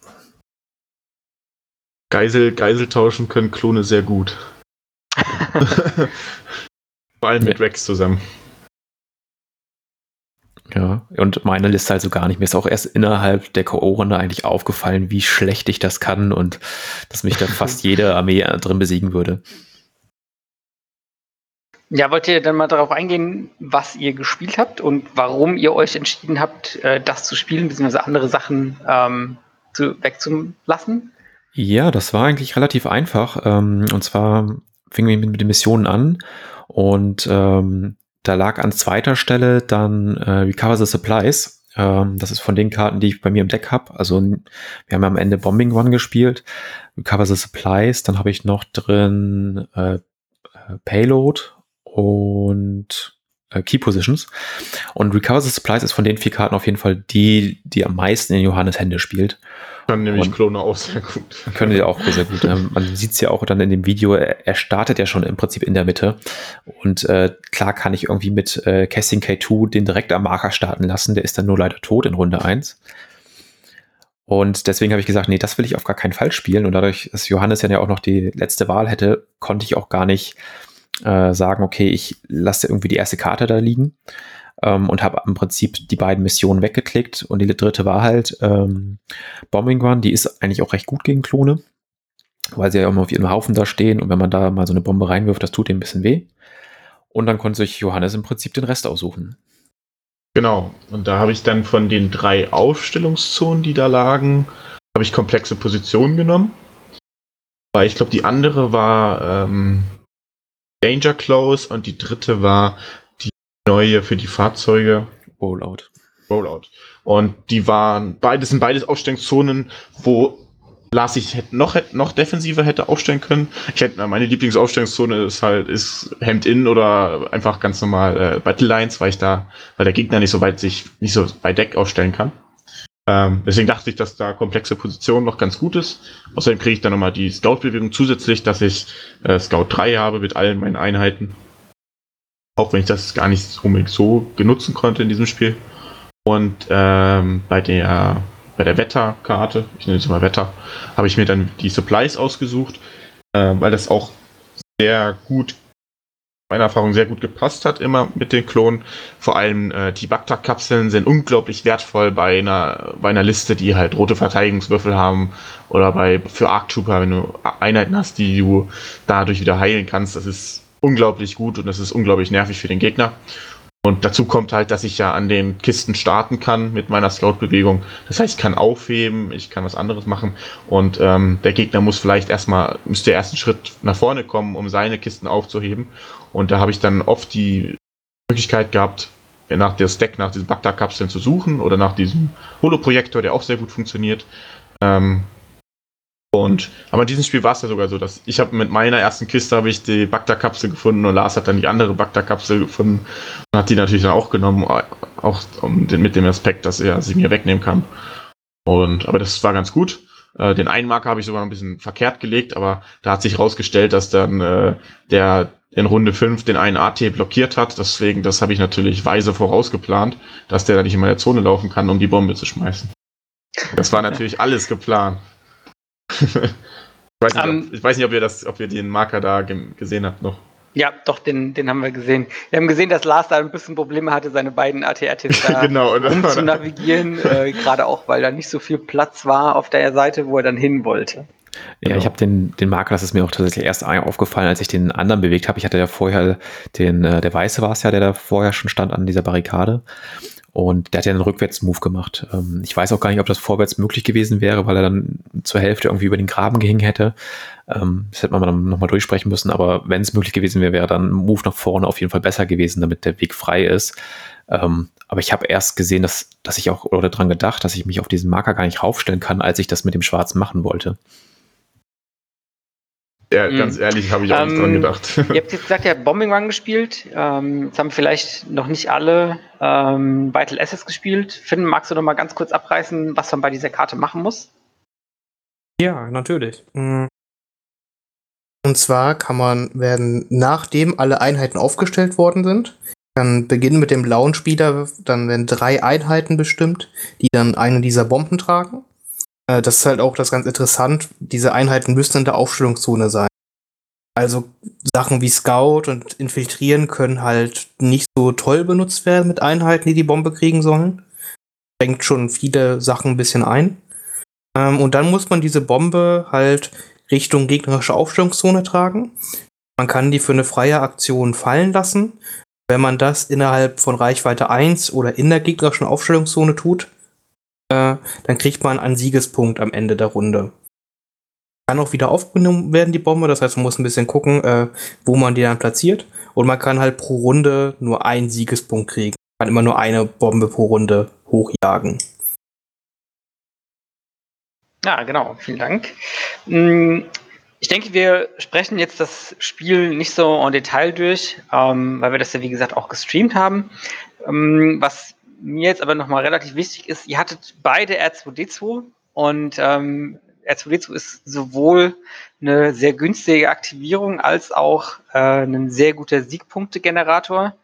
Geisel, Geisel tauschen können Klone sehr gut. Vor allem mit Rex zusammen. Ja, und meine Liste also gar nicht. Mir ist auch erst innerhalb der K.O.-Runde eigentlich aufgefallen, wie schlecht ich das kann und dass mich da fast jede Armee drin besiegen würde. Ja, wollt ihr dann mal darauf eingehen, was ihr gespielt habt und warum ihr euch entschieden habt, äh, das zu spielen, beziehungsweise andere Sachen ähm, zu, wegzulassen? Ja, das war eigentlich relativ einfach. Ähm, und zwar fingen wir mit den Missionen an und ähm, da lag an zweiter Stelle dann äh, Recover the Supplies. Ähm, das ist von den Karten, die ich bei mir im Deck habe. Also wir haben am Ende Bombing One gespielt. Recover the Supplies. Dann habe ich noch drin äh, äh Payload und Key Positions. Und Recover the Supplies ist von den vier Karten auf jeden Fall die, die am meisten in Johannes Hände spielt. Kann nämlich und Klone auch sehr gut. Können die auch sehr gut. Ähm, man sieht es ja auch dann in dem Video, er startet ja schon im Prinzip in der Mitte. Und äh, klar kann ich irgendwie mit äh, Casting K2 den direkt am Marker starten lassen. Der ist dann nur leider tot in Runde 1. Und deswegen habe ich gesagt, nee, das will ich auf gar keinen Fall spielen. Und dadurch, dass Johannes ja auch noch die letzte Wahl hätte, konnte ich auch gar nicht äh, sagen, okay, ich lasse irgendwie die erste Karte da liegen ähm, und habe im Prinzip die beiden Missionen weggeklickt. Und die dritte war halt ähm, Bombing Run, die ist eigentlich auch recht gut gegen Klone, weil sie ja immer auf ihrem Haufen da stehen und wenn man da mal so eine Bombe reinwirft, das tut dem ein bisschen weh. Und dann konnte sich Johannes im Prinzip den Rest aussuchen. Genau, und da habe ich dann von den drei Aufstellungszonen, die da lagen, habe ich komplexe Positionen genommen. Weil ich glaube, die andere war ähm, Danger Close und die dritte war neue für die Fahrzeuge. Rollout. Rollout. Und die waren, beides sind beides Aufstellungszonen, wo Lars sich hätte noch, noch defensiver hätte aufstellen können. Ich hätte, meine Lieblingsaufstellungszone ist halt, ist Hemd in oder einfach ganz normal äh, Battle Lines, weil ich da, weil der Gegner nicht so weit sich, nicht so bei Deck aufstellen kann. Ähm, deswegen dachte ich, dass da komplexe Position noch ganz gut ist. Außerdem kriege ich dann nochmal die Scout-Bewegung zusätzlich, dass ich äh, Scout 3 habe mit allen meinen Einheiten. Auch wenn ich das gar nicht so genutzen konnte in diesem Spiel. Und ähm, bei der bei der Wetterkarte, ich nenne es mal Wetter, habe ich mir dann die Supplies ausgesucht, äh, weil das auch sehr gut, meiner Erfahrung sehr gut gepasst hat immer mit den Klonen. Vor allem äh, die Bacta-Kapseln sind unglaublich wertvoll bei einer, bei einer Liste, die halt rote Verteidigungswürfel haben oder bei für Arc Trooper, wenn du Einheiten hast, die du dadurch wieder heilen kannst. Das ist unglaublich gut und das ist unglaublich nervig für den Gegner. Und dazu kommt halt, dass ich ja an den Kisten starten kann mit meiner Scout-Bewegung. Das heißt, ich kann aufheben, ich kann was anderes machen und ähm, der Gegner muss vielleicht erstmal, müsste erst einen Schritt nach vorne kommen, um seine Kisten aufzuheben. Und da habe ich dann oft die Möglichkeit gehabt, nach der Stack, nach diesen Bagdad-Kapseln zu suchen oder nach diesem Holo-Projektor, der auch sehr gut funktioniert. Ähm, und aber in diesem Spiel war es ja sogar so, dass ich habe mit meiner ersten Kiste habe ich die Bagda-Kapsel gefunden und Lars hat dann die andere Bagda-Kapsel gefunden und hat die natürlich dann auch genommen, auch um den, mit dem Aspekt, dass er sie mir wegnehmen kann. Und aber das war ganz gut. Äh, den einen Marker habe ich sogar noch ein bisschen verkehrt gelegt, aber da hat sich herausgestellt, dass dann äh, der in Runde 5 den einen AT blockiert hat. Deswegen, das habe ich natürlich weise vorausgeplant, dass der da nicht in meine Zone laufen kann, um die Bombe zu schmeißen. Das war natürlich alles geplant. ich, weiß nicht, Ähm, ob, ich weiß nicht, ob ihr das, ob ihr den Marker da ge gesehen habt noch. Ja, doch, den, den haben wir gesehen. Wir haben gesehen, dass Lars da ein bisschen Probleme hatte, seine beiden ATRTs da genau, um zu navigieren, äh, gerade auch, weil da nicht so viel Platz war auf der Seite, wo er dann hin wollte. Ja, Genau. ich habe den, den Marker, das ist mir auch tatsächlich erst aufgefallen, als ich den anderen bewegt habe. Ich hatte ja vorher den, äh, der Weiße war es ja, der da vorher schon stand an dieser Barrikade. Und der hat ja einen Rückwärts-Move gemacht. Ähm, ich weiß auch gar nicht, ob das vorwärts möglich gewesen wäre, weil er dann zur Hälfte irgendwie über den Graben gehingen hätte. Ähm, das hätte man dann nochmal durchsprechen müssen, aber wenn es möglich gewesen wäre, wäre dann ein Move nach vorne auf jeden Fall besser gewesen, damit der Weg frei ist. Ähm, aber ich habe erst gesehen, dass, dass ich auch oder dran gedacht, dass ich mich auf diesen Marker gar nicht raufstellen kann, als ich das mit dem Schwarzen machen wollte. Ja, Mhm. ganz ehrlich, habe ich auch nicht Ähm, dran gedacht. Ihr habt jetzt gesagt, ihr habt Bombing Run gespielt. Ähm, jetzt haben vielleicht noch nicht alle ähm, Vital Assets gespielt. Finn, magst du noch mal ganz kurz abreißen, was man bei dieser Karte machen muss? Ja, natürlich. Mm. Und zwar kann man, werden nachdem alle Einheiten aufgestellt worden sind, dann beginnen mit dem blauen Spieler, dann werden drei Einheiten bestimmt, die dann eine dieser Bomben tragen. Äh, das ist halt auch das ganz interessant. Diese Einheiten müssen in der Aufstellungszone sein. Also Sachen wie Scout und Infiltrieren können halt nicht so toll benutzt werden mit Einheiten, die die Bombe kriegen sollen. Schränkt schon viele Sachen ein bisschen ein. Ähm, und dann muss man diese Bombe halt Richtung gegnerische Aufstellungszone tragen. Man kann die für eine freie Aktion fallen lassen. Wenn man das innerhalb von Reichweite 1 oder in der gegnerischen Aufstellungszone tut, äh, dann kriegt man einen Siegespunkt am Ende der Runde. Kann auch wieder aufgenommen werden, die Bombe. Das heißt, man muss ein bisschen gucken, äh, wo man die dann platziert. Und man kann halt pro Runde nur einen Siegespunkt kriegen. Man kann immer nur eine Bombe pro Runde hochjagen. Ja, genau. Vielen Dank. Mm, Ich denke, wir sprechen jetzt das Spiel nicht so en Detail durch, ähm, weil wir das ja, wie gesagt, auch gestreamt haben. Ähm, was mir jetzt aber nochmal relativ wichtig ist, ihr hattet beide R2D2 und ähm, R2D2 ist sowohl eine sehr günstige Aktivierung als auch äh, ein sehr guter Siegpunktegenerator.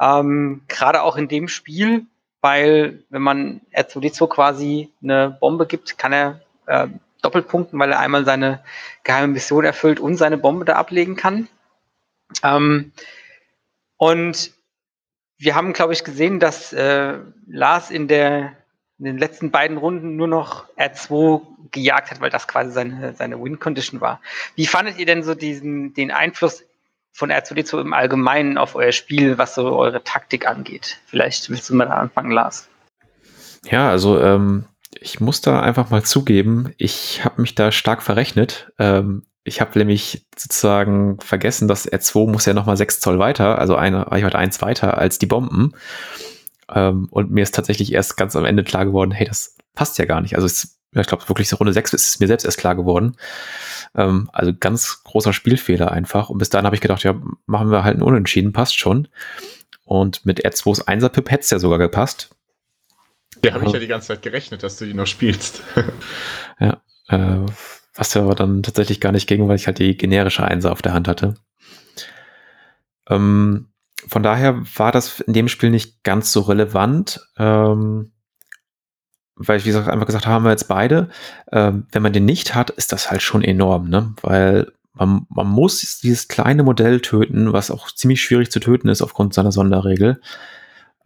Ähm, Gerade auch in dem Spiel, weil wenn man R2D2 quasi eine Bombe gibt, kann er äh, Doppelpunkten, weil er einmal seine geheime Mission erfüllt und seine Bombe da ablegen kann. Ähm, und wir haben, glaube ich, gesehen, dass äh, Lars in, der, in den letzten beiden Runden nur noch R2 gejagt hat, weil das quasi seine, seine Win-Condition war. Wie fandet ihr denn so diesen, den Einfluss von R2D2 im Allgemeinen auf euer Spiel, was so eure Taktik angeht? Vielleicht willst du mal anfangen, Lars. Ja, also ähm, ich muss da einfach mal zugeben, ich habe mich da stark verrechnet. Ähm, ich habe nämlich sozusagen vergessen, dass R2 muss ja nochmal 6 Zoll weiter, also eine Reichweite 1 weiter als die Bomben. Ähm, und mir ist tatsächlich erst ganz am Ende klar geworden, hey, das passt ja gar nicht. Also es, ich glaube wirklich so Runde 6 ist es mir selbst erst klar geworden. Ähm, also ganz großer Spielfehler einfach. Und bis dahin habe ich gedacht, ja, machen wir halt einen Unentschieden, passt schon. Und mit R2s 1er Pip hätte es ja sogar gepasst. Der habe ich ja die ganze Zeit gerechnet, dass du die noch spielst. Ja, äh, was aber dann tatsächlich gar nicht ging, weil ich halt die generische Einser auf der Hand hatte. Ähm, von daher war das in dem Spiel nicht ganz so relevant, ähm, weil ich, wie gesagt, einfach gesagt habe, haben wir jetzt beide. Ähm, wenn man den nicht hat, ist das halt schon enorm, ne? Weil man, man muss dieses kleine Modell töten, was auch ziemlich schwierig zu töten ist aufgrund seiner Sonderregel.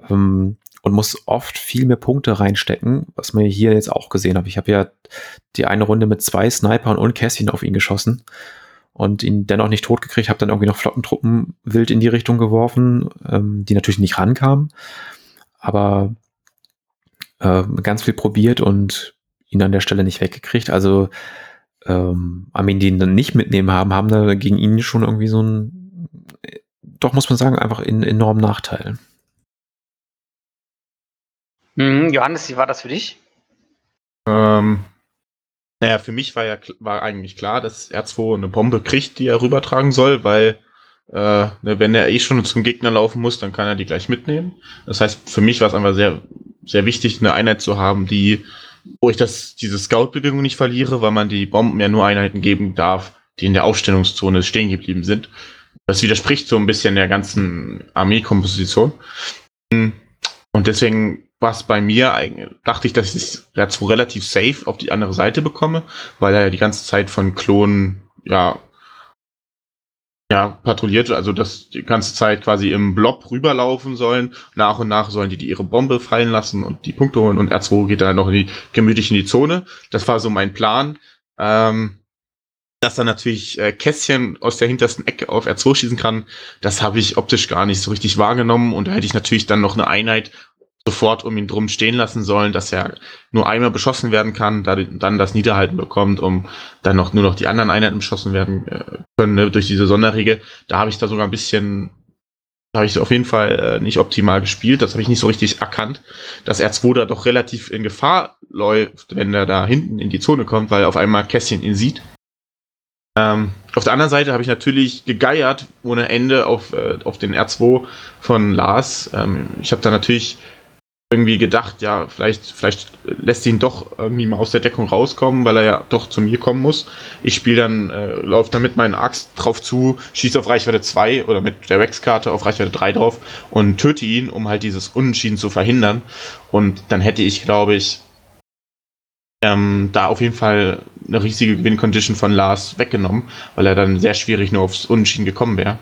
Ähm, und muss oft viel mehr Punkte reinstecken, was man hier jetzt auch gesehen hat. Ich habe ja die eine Runde mit zwei Snipern und Kässchen auf ihn geschossen und ihn dennoch nicht tot gekriegt, habe dann irgendwie noch Flottentruppen wild in die Richtung geworfen, ähm, die natürlich nicht rankamen, aber äh, ganz viel probiert und ihn an der Stelle nicht weggekriegt. Also ähm, Armeen, die ihn dann nicht mitnehmen haben, haben da gegen ihn schon irgendwie so ein, doch muss man sagen, einfach einen enormen Nachteil. Mhm, Johannes, wie war das für dich? Ähm, naja, für mich war ja war eigentlich klar, dass R2 eine Bombe kriegt, die er rübertragen soll, weil äh, ne, wenn er eh schon zum Gegner laufen muss, dann kann er die gleich mitnehmen. Das heißt, für mich war es einfach sehr, sehr wichtig, eine Einheit zu haben, die, wo ich das, diese Scout-Bewegung nicht verliere, weil man die Bomben ja nur Einheiten geben darf, die in der Aufstellungszone stehen geblieben sind. das widerspricht so ein bisschen der ganzen Armeekomposition. Und deswegen war es bei mir eigentlich, dachte ich, dass ich es relativ safe auf die andere Seite bekomme, weil er ja die ganze Zeit von Klonen, ja, ja, patrouilliert, also dass die ganze Zeit quasi im Blob rüberlaufen sollen. Nach und nach sollen die, die ihre Bombe fallen lassen und die Punkte holen und R2 geht dann noch in die, gemütlich in die Zone. Das war so mein Plan. Ähm, dass er natürlich äh, Kästchen aus der hintersten Ecke auf R2 schießen kann, das habe ich optisch gar nicht so richtig wahrgenommen und da hätte ich natürlich dann noch eine Einheit sofort um ihn drum stehen lassen sollen, dass er nur einmal beschossen werden kann, da, dann das Niederhalten bekommt, um dann noch nur noch die anderen Einheiten beschossen werden äh, können ne, durch diese Sonderregel. Da habe ich da sogar ein bisschen, habe ich auf jeden Fall äh, nicht optimal gespielt. Das habe ich nicht so richtig erkannt, dass R2 da doch relativ in Gefahr läuft, wenn er da hinten in die Zone kommt, weil auf einmal Kässchen ihn sieht. Ähm, auf der anderen Seite habe ich natürlich gegeiert ohne Ende auf, äh, auf den R2 von Lars. Ähm, ich habe da natürlich irgendwie gedacht, ja, vielleicht, vielleicht lässt ihn doch irgendwie mal aus der Deckung rauskommen, weil er ja doch zu mir kommen muss. Ich spiele dann, äh, laufe dann mit meinen Axt drauf zu, schieße auf Reichweite 2 oder mit der Rex-Karte auf Reichweite 3 drauf und töte ihn, um halt dieses Unentschieden zu verhindern. Und dann hätte ich, glaube ich, ähm, da auf jeden Fall eine riesige Gewinn-Condition von Lars weggenommen, weil er dann sehr schwierig nur aufs Unentschieden gekommen wäre.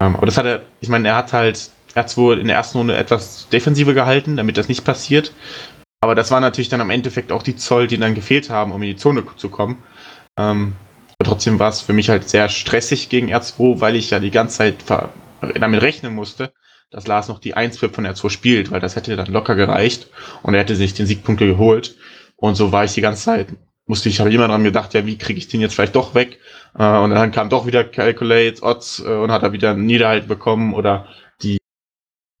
Ähm, aber das hat er, ich meine, er hat halt er hat es wohl in der ersten Runde etwas defensiver gehalten, damit das nicht passiert. Aber das war natürlich dann am Endeffekt auch die Zoll, die dann gefehlt haben, um in die Zone zu kommen. Ähm, aber trotzdem war es für mich halt sehr stressig gegen R2, weil ich ja die ganze Zeit damit rechnen musste, dass Lars noch die 1 von R2 spielt, weil das hätte dann locker gereicht und er hätte sich den Siegpunkte geholt. Und so war ich die ganze Zeit, musste ich, habe immer dran gedacht, ja, wie kriege ich den jetzt vielleicht doch weg? Äh, und dann kam doch wieder Calculate, Odds äh, und hat er wieder einen Niederhalt bekommen oder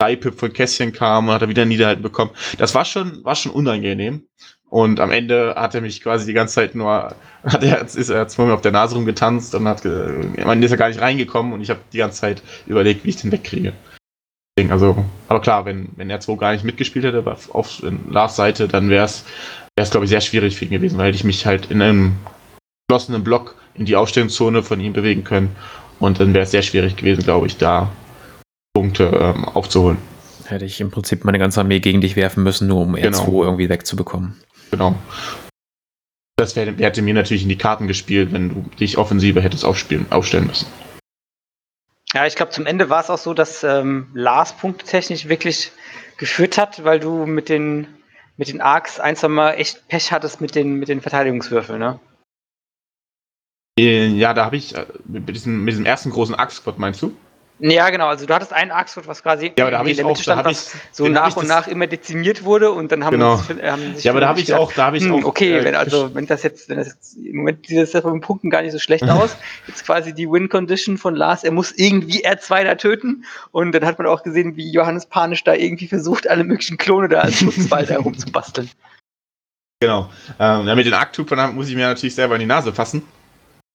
Leipip von Kässchen kam und hat er wieder Niederhalten bekommen. Das war schon, war schon unangenehm. Und am Ende hat er mich quasi die ganze Zeit nur, hat er, ist er zweimal auf der Nase rumgetanzt und hat, man ist ja gar nicht reingekommen und ich habe die ganze Zeit überlegt, wie ich den wegkriege. Also, aber klar, wenn, wenn er 2 gar nicht mitgespielt hätte auf Lars Seite, dann wäre es, glaube ich, sehr schwierig für ihn gewesen, weil ich mich halt in einem geschlossenen Block in die Aufstellungszone von ihm bewegen können. Und dann wäre es sehr schwierig gewesen, glaube ich, da Punkte ähm, aufzuholen. Hätte ich im Prinzip meine ganze Armee gegen dich werfen müssen, nur um R2 genau. irgendwie wegzubekommen. Genau. Das wär, hätte mir natürlich in die Karten gespielt, wenn du dich offensiver hättest aufspielen, aufstellen müssen. Ja, ich glaube, zum Ende war es auch so, dass ähm, Lars punktetechnisch wirklich geführt hat, weil du mit den, mit den Arcs ein, zwei Mal echt Pech hattest mit den, mit den Verteidigungswürfeln, ne? Äh, ja, da habe ich äh, mit, diesem, mit diesem ersten großen Arc-Squad, meinst du? Ja, genau. Also du hattest einen Axtwood, was quasi ja, aber da in der Mitte stand, was so nach und nach immer dezimiert wurde und dann haben, genau. uns, haben sich Ja, aber da habe ich auch, da habe ich hm, auch. Okay, äh, wenn also wenn das jetzt, wenn das jetzt im Moment sieht das ja von Punkten gar nicht so schlecht aus. Jetzt quasi die Win-Condition von Lars, er muss irgendwie R2 da töten und dann hat man auch gesehen, wie Johannes panisch da irgendwie versucht, alle möglichen Klone da als Schutzwald herumzubasteln. Genau. Ähm, ja, mit den Arktupern muss ich mir natürlich selber in die Nase fassen.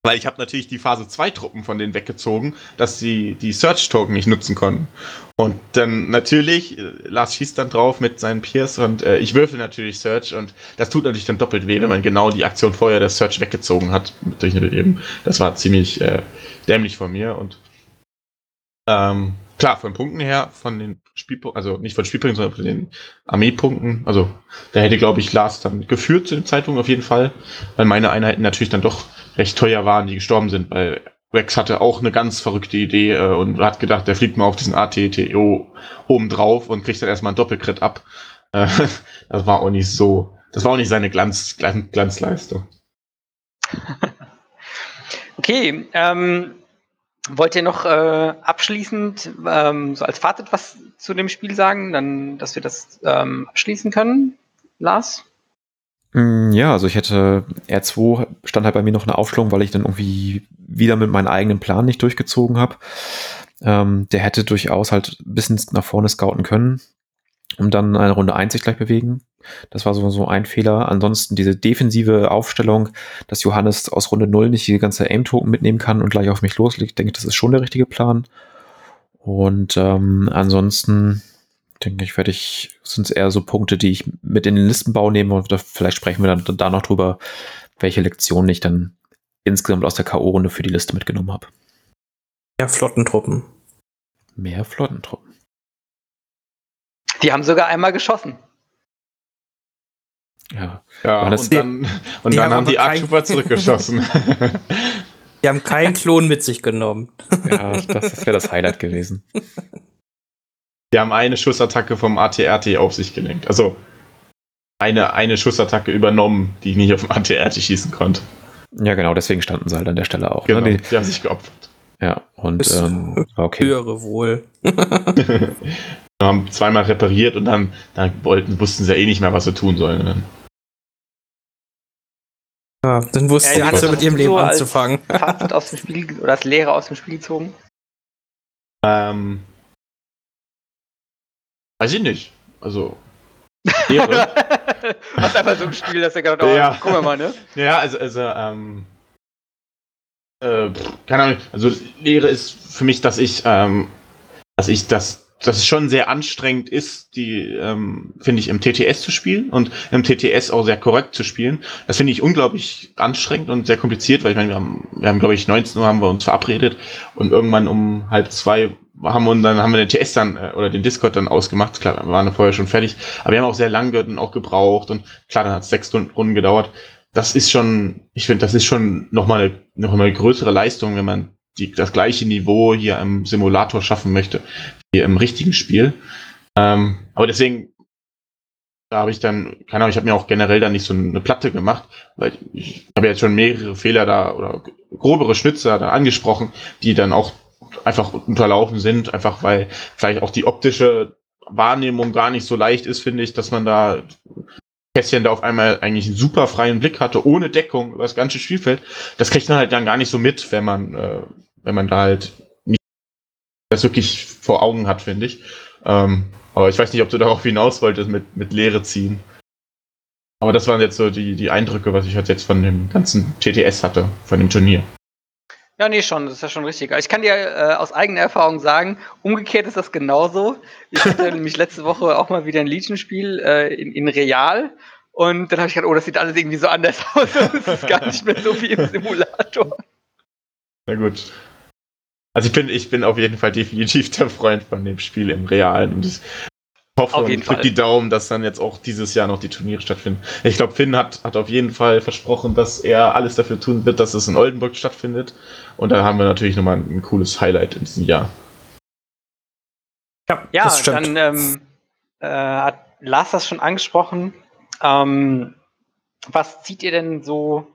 Weil ich habe natürlich die Phase 2 Truppen von denen weggezogen, dass sie die Search-Token nicht nutzen konnten. Und dann natürlich, äh, Lars schießt dann drauf mit seinen Peers und äh, ich würfel natürlich Search und das tut natürlich dann doppelt weh, wenn man genau die Aktion vorher der Search weggezogen hat. Durch eben. Das war ziemlich äh, dämlich von mir und ähm, klar, von Punkten her, von den Spielpunkten, also nicht von Spielpunkten, sondern von den Armeepunkten. Also da hätte, glaube ich, Lars dann geführt zu dem Zeitpunkt auf jeden Fall, weil meine Einheiten natürlich dann doch recht teuer waren, die gestorben sind, weil Rex hatte auch eine ganz verrückte Idee äh, und hat gedacht, der fliegt mal auf diesen ATTO oben drauf und kriegt dann erstmal einen Doppelcrit ab. Äh, das war auch nicht so, das war auch nicht seine Glanz, Glanz, Glanzleistung. okay, ähm, wollt ihr noch äh, abschließend ähm, so als Fazit was zu dem Spiel sagen, dann, dass wir das ähm, abschließen können, Lars? Mm, ja, also ich hätte R2 stand halt bei mir noch eine Aufstellung, weil ich dann irgendwie wieder mit meinem eigenen Plan nicht durchgezogen habe. Ähm, der hätte durchaus halt ein bisschen nach vorne scouten können, um dann eine Runde 1 sich gleich bewegen. Das war so, so ein Fehler. Ansonsten diese defensive Aufstellung, dass Johannes aus Runde 0 nicht die ganze Aim-Token mitnehmen kann und gleich auf mich loslegt, denke ich, das ist schon der richtige Plan. Und ähm, ansonsten denke ich, werde ich, sind es eher so Punkte, die ich mit in den Listenbau nehme und da, vielleicht sprechen wir dann da noch drüber, welche Lektionen ich dann insgesamt aus der K.O.-Runde für die Liste mitgenommen habe. Ja, Flottentruppen. Mehr Flottentruppen. Die haben sogar einmal geschossen. Ja. Ja, und dann, und die dann haben haben die Arctrooper zurückgeschossen. Die haben keinen Klon mit sich genommen. Ja, das, das wäre das Highlight gewesen. die haben eine Schussattacke vom ATRT auf sich gelenkt. Also eine, eine Schussattacke übernommen, die nicht auf dem ATRT schießen konnte. Ja, genau, deswegen standen sie halt an der Stelle auch. Genau, Ne? die haben sich geopfert. Die, ja, und ähm, okay. Höhere wohl. Wir haben zweimal repariert und dann, dann wollten, wussten sie ja eh nicht mehr, was sie tun sollen. Ja, dann wusste Ja, sie hat mit ihrem Leben so als- anzufangen. Fazit aus dem Spiel oder als Lehre aus dem Spiel gezogen. Ähm, weiß ich nicht. Also. Ehre. Hast einfach so gespielt, dass er gedacht, oh, Ja. wir mal, ne? Ja, also, also, ähm, äh, keine Ahnung, also Lehre ist für mich, dass ich, ähm, dass ich das, dass es schon sehr anstrengend ist, die, ähm, finde ich, im TTS zu spielen und im TTS auch sehr korrekt zu spielen. Das finde ich unglaublich anstrengend und sehr kompliziert, weil ich meine, wir haben, wir haben, glaube ich, 19 Uhr haben wir uns verabredet und irgendwann um halb zwei haben wir dann haben wir den TS dann äh, oder den Discord dann ausgemacht. Klar, wir waren vorher schon fertig, aber wir haben auch sehr lange und auch gebraucht und klar, dann hat es sechs Stunden Runden gedauert das ist schon, ich finde, das ist schon nochmal eine, noch eine größere Leistung, wenn man die, das gleiche Niveau hier im Simulator schaffen möchte, im richtigen Spiel. Ähm, aber deswegen, da habe ich dann, keine Ahnung, ich habe mir auch generell dann nicht so eine Platte gemacht, weil ich habe jetzt schon mehrere Fehler da oder grobere Schnitzer da angesprochen, die dann auch einfach unterlaufen sind, einfach weil vielleicht auch die optische Wahrnehmung gar nicht so leicht ist, finde ich, dass man da Kässchen da auf einmal eigentlich einen super freien Blick hatte, ohne Deckung über das ganze Spielfeld. Das kriegt man halt dann gar nicht so mit, wenn man, äh, wenn man da halt das wirklich vor Augen hat, finde ich. Ähm, aber ich weiß nicht, ob du darauf hinaus wolltest mit, mit Leere ziehen. Aber das waren jetzt so die, die Eindrücke, was ich halt jetzt von dem ganzen TTS hatte, von dem Turnier. Ja, nee, schon, das ist ja schon richtig. Ich kann dir äh, aus eigener Erfahrung sagen, umgekehrt ist das genauso. Ich hatte nämlich letzte Woche auch mal wieder ein Legion-Spiel äh, in, in Real und dann habe ich gedacht, oh, das sieht alles irgendwie so anders aus. Das ist gar nicht mehr so wie im Simulator. Na gut. Also ich bin, ich bin auf jeden Fall definitiv der Freund von dem Spiel im Realen und ich hoffe Auf und jeden drück Fall. die Daumen, dass dann jetzt auch dieses Jahr noch die Turniere stattfinden. Ich glaube, Finn hat, hat auf jeden Fall versprochen, dass er alles dafür tun wird, dass es in Oldenburg stattfindet. Und da haben wir natürlich nochmal ein, ein cooles Highlight in diesem Jahr. Ja, das stimmt. dann ähm, äh, hat Lars das schon angesprochen. Ähm, was zieht ihr denn so?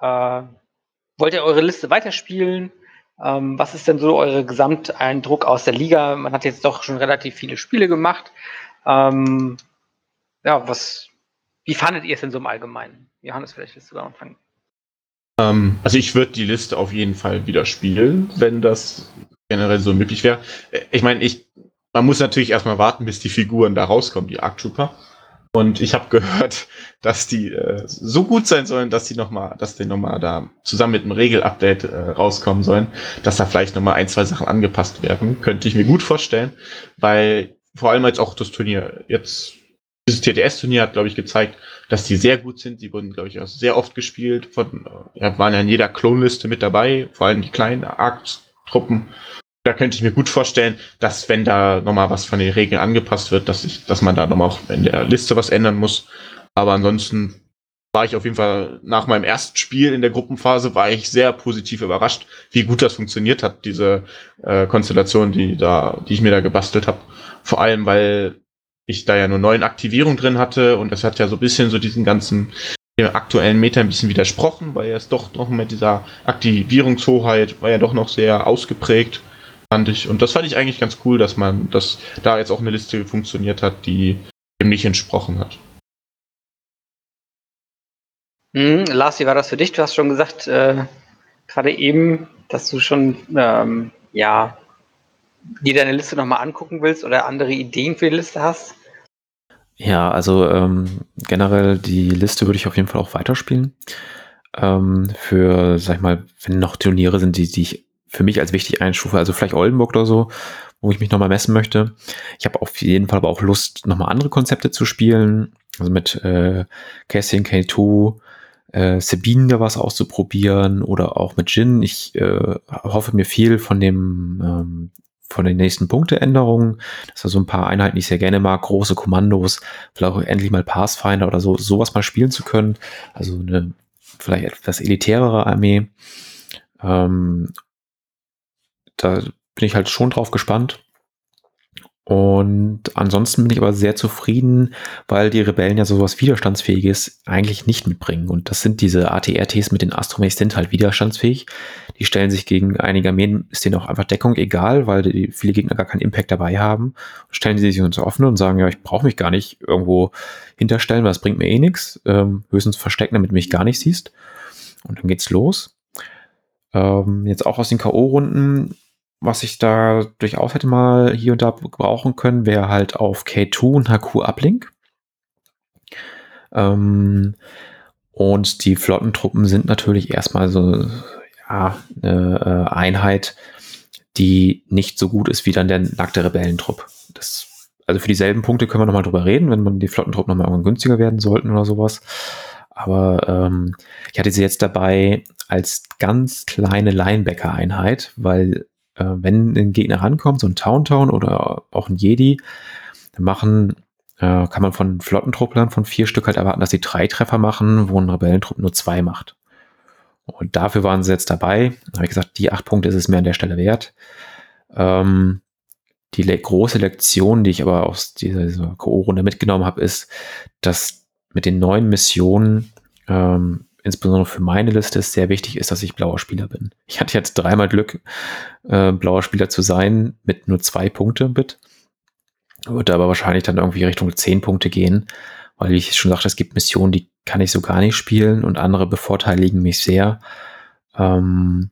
Äh, wollt ihr eure Liste weiterspielen? Ähm, was ist denn so eure Gesamteindruck aus der Liga? Man hat jetzt doch schon relativ viele Spiele gemacht. Ähm, ja, was, wie fandet ihr es denn so im Allgemeinen? Johannes, vielleicht willst du da anfangen. Ähm, also ich würde die Liste auf jeden Fall wieder spielen, wenn das generell so möglich wäre. Äh, Ich meine, ich, man muss natürlich erstmal warten, bis die Figuren da rauskommen, die Arc Trooper. Und ich habe gehört, dass die äh, so gut sein sollen, dass die noch mal, dass die noch mal da zusammen mit einem Regelupdate äh, rauskommen sollen, dass da vielleicht noch mal ein, zwei Sachen angepasst werden. Könnte ich mir gut vorstellen, weil vor allem jetzt auch das Turnier jetzt dieses TTS-Turnier hat, glaube ich, gezeigt, dass die sehr gut sind. Die wurden, glaube ich, auch sehr oft gespielt. Von, äh, ja, waren ja in jeder Klonliste mit dabei, vor allem die kleinen Arc-Truppen. Da könnte ich mir gut vorstellen, dass wenn da nochmal was von den Regeln angepasst wird, dass ich, dass man da nochmal auch in der Liste was ändern muss. Aber ansonsten war ich auf jeden Fall nach meinem ersten Spiel in der Gruppenphase war ich sehr positiv überrascht, wie gut das funktioniert hat, diese äh, Konstellation, die da, die ich mir da gebastelt habe. Vor allem, weil ich da ja nur neun Aktivierungen drin hatte und das hat ja so ein bisschen so diesen ganzen dem aktuellen Meta ein bisschen widersprochen, weil es doch noch mit dieser Aktivierungshoheit war ja doch noch sehr ausgeprägt, fand ich. Und das fand ich eigentlich ganz cool, dass man, dass da jetzt auch eine Liste funktioniert hat, die dem nicht entsprochen hat. Hm, Lars, wie war das für dich? Du hast schon gesagt, äh, gerade eben, dass du schon, ähm, ja, dir deine Liste nochmal angucken willst oder andere Ideen für die Liste hast. Ja, also ähm, generell die Liste würde ich auf jeden Fall auch weiterspielen. Ähm, für, sag ich mal, wenn noch Turniere sind, die, die ich für mich als wichtig einstufe, also vielleicht Oldenburg oder so, wo ich mich nochmal messen möchte. Ich habe auf jeden Fall aber auch Lust, nochmal andere Konzepte zu spielen. Also mit äh, Cassian K2, äh, Sabine da was auszuprobieren oder auch mit Jin. Ich äh, hoffe mir viel von dem ähm, von den nächsten Punkteänderungen. Das sind so ein paar Einheiten, die ich sehr gerne mag, große Kommandos, vielleicht auch endlich mal Pathfinder oder so, sowas mal spielen zu können. Also eine vielleicht etwas elitärere Armee. Ähm, da bin ich halt schon drauf gespannt. Und ansonsten bin ich aber sehr zufrieden, weil die Rebellen ja sowas Widerstandsfähiges eigentlich nicht mitbringen. Und das sind diese ATRTs mit den Astromechs sind halt widerstandsfähig. Die stellen sich gegen einige Armeen, ist denen auch einfach Deckung egal, weil die, viele Gegner gar keinen Impact dabei haben. Stellen sie sich uns offen und sagen, ja, ich brauche mich gar nicht irgendwo hinterstellen, weil das bringt mir eh nichts. Ähm, höchstens verstecken, damit du mich gar nicht siehst. Und dann geht's los. Ähm, jetzt auch aus den K.O.-Runden was ich da durchaus hätte mal hier und da brauchen können, wäre halt auf K2 und HQ Uplink. Ähm, und die Flottentruppen sind natürlich erstmal so ja, eine äh, Einheit, die nicht so gut ist wie dann der nackte Rebellentrupp. Das, also für dieselben Punkte können wir nochmal drüber reden, wenn man die Flottentruppen nochmal irgendwann günstiger werden sollten oder sowas. Aber ähm, ich hatte sie jetzt dabei als ganz kleine Linebacker-Einheit, weil äh, wenn ein Gegner rankommt, so ein Town-Town oder auch ein Jedi, machen, äh, kann man von Flottentrupplern von vier Stück halt erwarten, dass sie drei Treffer machen, wo ein Rebellentrupp nur zwei macht. Und dafür waren sie jetzt dabei. Da habe ich gesagt, die acht Punkte ist es mir an der Stelle wert. Ähm, die le große Lektion, die ich aber aus dieser, dieser Ko-Runde mitgenommen habe, ist, dass mit den neuen Missionen ähm, insbesondere für meine Liste sehr wichtig ist, dass ich blauer Spieler bin. Ich hatte jetzt dreimal Glück, äh, blauer Spieler zu sein, mit nur zwei Punkte mit. Würde aber wahrscheinlich dann irgendwie Richtung zehn Punkte gehen, weil ich schon sagte, es gibt Missionen, die kann ich so gar nicht spielen und andere bevorteiligen mich sehr. Ähm,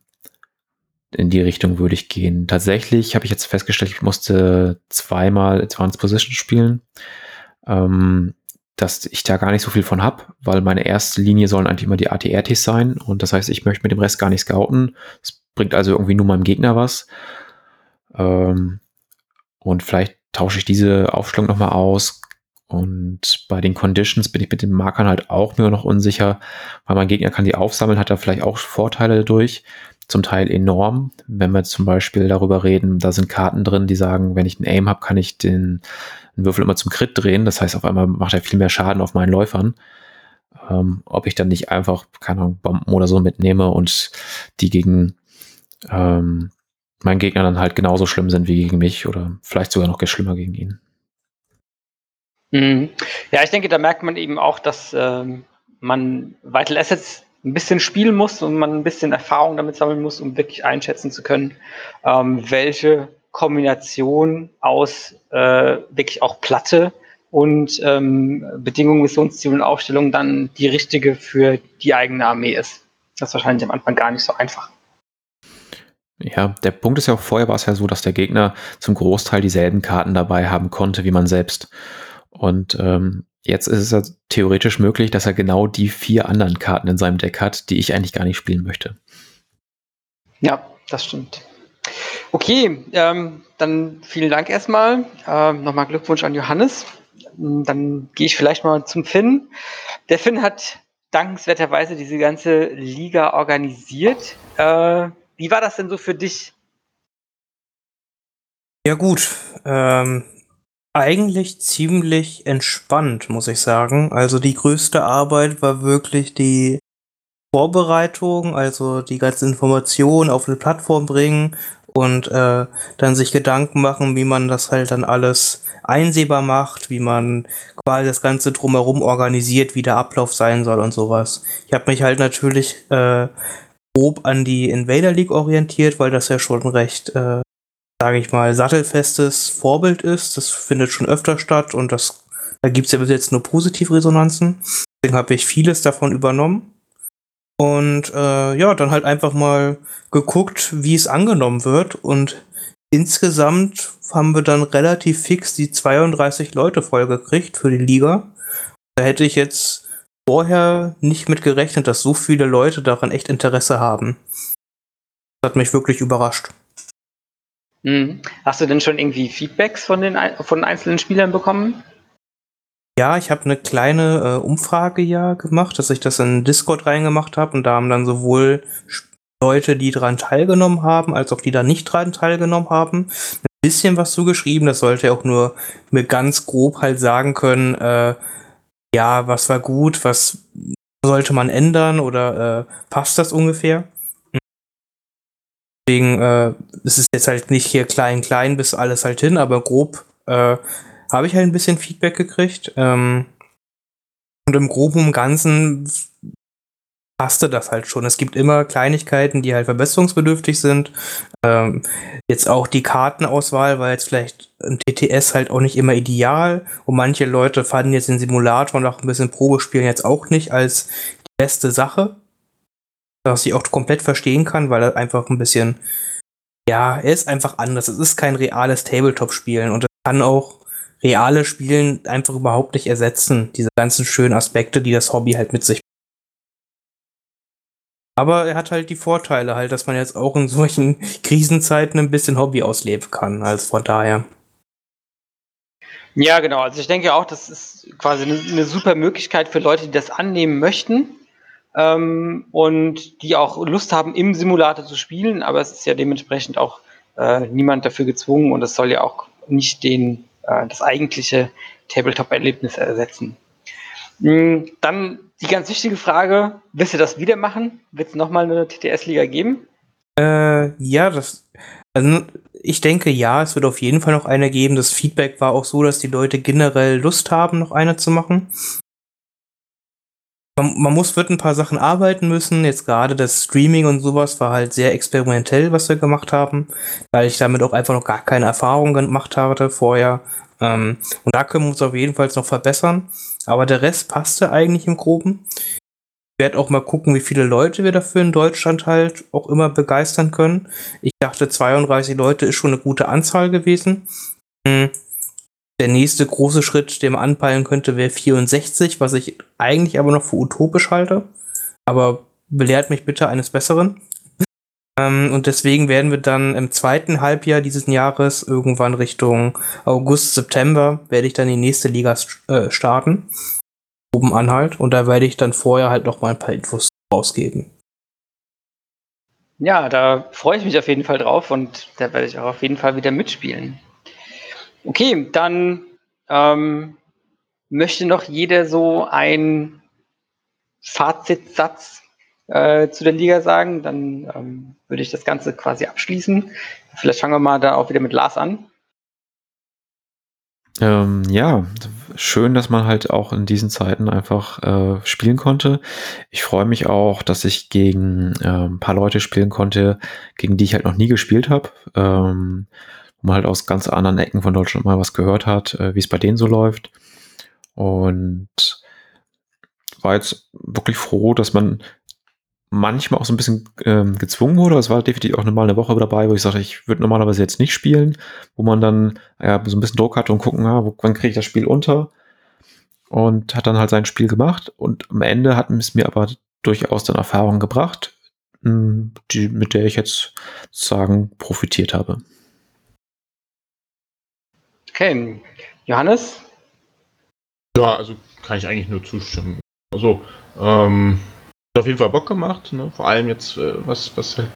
in die Richtung würde ich gehen. Tatsächlich habe ich jetzt festgestellt, ich musste zweimal Advanced Position spielen. Ähm, dass ich da gar nicht so viel von habe, weil meine erste Linie sollen eigentlich immer die ATRTs sein und das heißt, ich möchte mit dem Rest gar nicht scouten. Es bringt also irgendwie nur meinem Gegner was. Ähm, und vielleicht tausche ich diese Aufstellung nochmal aus. Und bei den Conditions bin ich mit den Markern halt auch nur noch unsicher, weil mein Gegner kann die aufsammeln, hat da vielleicht auch Vorteile dadurch. Zum Teil enorm. Wenn wir zum Beispiel darüber reden, da sind Karten drin, die sagen, wenn ich einen Aim habe, kann ich den einen Würfel immer zum Crit drehen. Das heißt, auf einmal macht er viel mehr Schaden auf meinen Läufern. Ähm, ob ich dann nicht einfach, keine Ahnung, Bomben oder so mitnehme und die gegen ähm, meinen Gegner dann halt genauso schlimm sind wie gegen mich oder vielleicht sogar noch schlimmer gegen ihn. Mhm. Ja, ich denke, da merkt man eben auch, dass ähm, man Vital Assets ein bisschen spielen muss und man ein bisschen Erfahrung damit sammeln muss, um wirklich einschätzen zu können, ähm, welche Kombination aus äh, wirklich auch Platte und ähm, Bedingungen, Missionszielen und Aufstellungen dann die richtige für die eigene Armee ist. Das ist wahrscheinlich am Anfang gar nicht so einfach. Ja, der Punkt ist ja auch vorher war es ja so, dass der Gegner zum Großteil dieselben Karten dabei haben konnte wie man selbst. Und ähm, jetzt ist es ja theoretisch möglich, dass er genau die vier anderen Karten in seinem Deck hat, die ich eigentlich gar nicht spielen möchte. Ja, das stimmt. Okay, ähm, dann vielen Dank erstmal. Ähm, Nochmal Glückwunsch an Johannes. Dann gehe ich vielleicht mal zum Finn. Der Finn hat dankenswerterweise diese ganze Liga organisiert. Äh, wie war das denn so für dich? Ja gut, ähm, eigentlich ziemlich entspannt, muss ich sagen. Also die größte Arbeit war wirklich die Vorbereitung, also die ganzen Informationen auf eine Plattform bringen und äh, dann sich Gedanken machen, wie man das halt dann alles einsehbar macht, wie man quasi das Ganze drumherum organisiert, wie der Ablauf sein soll und sowas. Ich habe mich halt natürlich äh, grob an die Invader League orientiert, weil das ja schon recht, äh, sage ich mal, sattelfestes Vorbild ist. Das findet schon öfter statt und das da gibt's ja bis jetzt nur Positivresonanzen. Deswegen habe ich vieles davon übernommen. Und äh, ja, dann halt einfach mal geguckt, wie es angenommen wird. Und insgesamt haben wir dann relativ fix die 32 Leute vollgekriegt für die Liga. Da hätte ich jetzt vorher nicht mit gerechnet, dass so viele Leute daran echt Interesse haben. Das hat mich wirklich überrascht. Mhm. Hast du denn schon irgendwie Feedbacks von den, von einzelnen Spielern bekommen? Ja, ich habe eine kleine äh, Umfrage ja gemacht, dass ich das in Discord reingemacht habe und da haben dann sowohl Leute, die daran teilgenommen haben, als auch die da nicht dran teilgenommen haben, ein bisschen was zugeschrieben. Das sollte auch nur mir ganz grob halt sagen können, äh, ja, was war gut, was sollte man ändern oder äh, passt das ungefähr? Deswegen äh, es ist jetzt halt nicht hier klein, klein bis alles halt hin, aber grob äh, habe ich halt ein bisschen Feedback gekriegt. Ähm, und im Groben und Ganzen passte das halt schon. Es gibt immer Kleinigkeiten, die halt verbesserungsbedürftig sind. Ähm, jetzt auch die Kartenauswahl war jetzt vielleicht ein TTS halt auch nicht immer ideal. Und manche Leute fanden jetzt den Simulator und auch ein bisschen Probespielen jetzt auch nicht als die beste Sache. Was ich auch komplett verstehen kann, weil er einfach ein bisschen, ja, er ist einfach anders. Es ist kein reales Tabletop-Spielen und es kann auch reale Spielen einfach überhaupt nicht ersetzen. Diese ganzen schönen Aspekte, die das Hobby halt mit sich aber er hat halt die Vorteile halt, dass man jetzt auch in solchen Krisenzeiten ein bisschen Hobby ausleben kann. Also von daher. Ja, genau. Also ich denke auch, das ist quasi eine, eine super Möglichkeit für Leute, die das annehmen möchten ähm, und die auch Lust haben, im Simulator zu spielen. Aber es ist ja dementsprechend auch äh, niemand dafür gezwungen und es soll ja auch nicht den, äh, das eigentliche Tabletop-Erlebnis ersetzen. Mhm, dann die ganz wichtige Frage: Willst du das wieder machen? Wird es nochmal eine TTS-Liga geben? Äh, ja, das. Also ich denke ja, es wird auf jeden Fall noch eine geben. Das Feedback war auch so, dass die Leute generell Lust haben, noch eine zu machen. Man, man muss, wird ein paar Sachen arbeiten müssen. Jetzt gerade das Streaming und sowas war halt sehr experimentell, was wir gemacht haben, weil ich damit auch einfach noch gar keine Erfahrung gemacht hatte vorher. Ähm, und da können wir uns auf jeden Fall noch verbessern. Aber der Rest passte eigentlich im Groben. Ich werde auch mal gucken, wie viele Leute wir dafür in Deutschland halt auch immer begeistern können. Ich dachte, 32 Leute ist schon eine gute Anzahl gewesen. Hm. Der nächste große Schritt, den man anpeilen könnte, wäre 64, was ich eigentlich aber noch für utopisch halte. Aber belehrt mich bitte eines Besseren. Ähm, und deswegen werden wir dann im zweiten Halbjahr dieses Jahres, irgendwann Richtung August, September, werde ich dann die nächste Liga äh, starten. Oben Anhalt. Und da werde ich dann vorher halt noch mal ein paar Infos rausgeben. Ja, da freue ich mich auf jeden Fall drauf und da werde ich auch auf jeden Fall wieder mitspielen. Okay, dann ähm, möchte noch jeder so ein Fazitsatz äh, zu der Liga sagen. Dann ähm, würde ich das Ganze quasi abschließen. Vielleicht fangen wir mal da auch wieder mit Lars an. Ähm, ja, schön, dass man halt auch in diesen Zeiten einfach äh, spielen konnte. Ich freue mich auch, dass ich gegen äh, ein paar Leute spielen konnte, gegen die ich halt noch nie gespielt habe. Ähm, man halt aus ganz anderen Ecken von Deutschland mal was gehört hat, äh, wie es bei denen so läuft. Und war jetzt wirklich froh, dass man manchmal auch so ein bisschen ähm, gezwungen wurde. Es war definitiv auch mal eine Woche dabei, wo ich sagte, ich würde normalerweise jetzt nicht spielen, wo man dann ja, so ein bisschen Druck hatte und gucken, ja, wo, wann kriege ich das Spiel unter? Und hat dann halt sein Spiel gemacht und am Ende hat es mir aber durchaus dann Erfahrungen gebracht, die, mit der ich jetzt sozusagen profitiert habe. Okay, Johannes? Ja, also kann ich eigentlich nur zustimmen. Also, ähm, auf jeden Fall Bock gemacht, ne? Vor allem jetzt, äh, was, was halt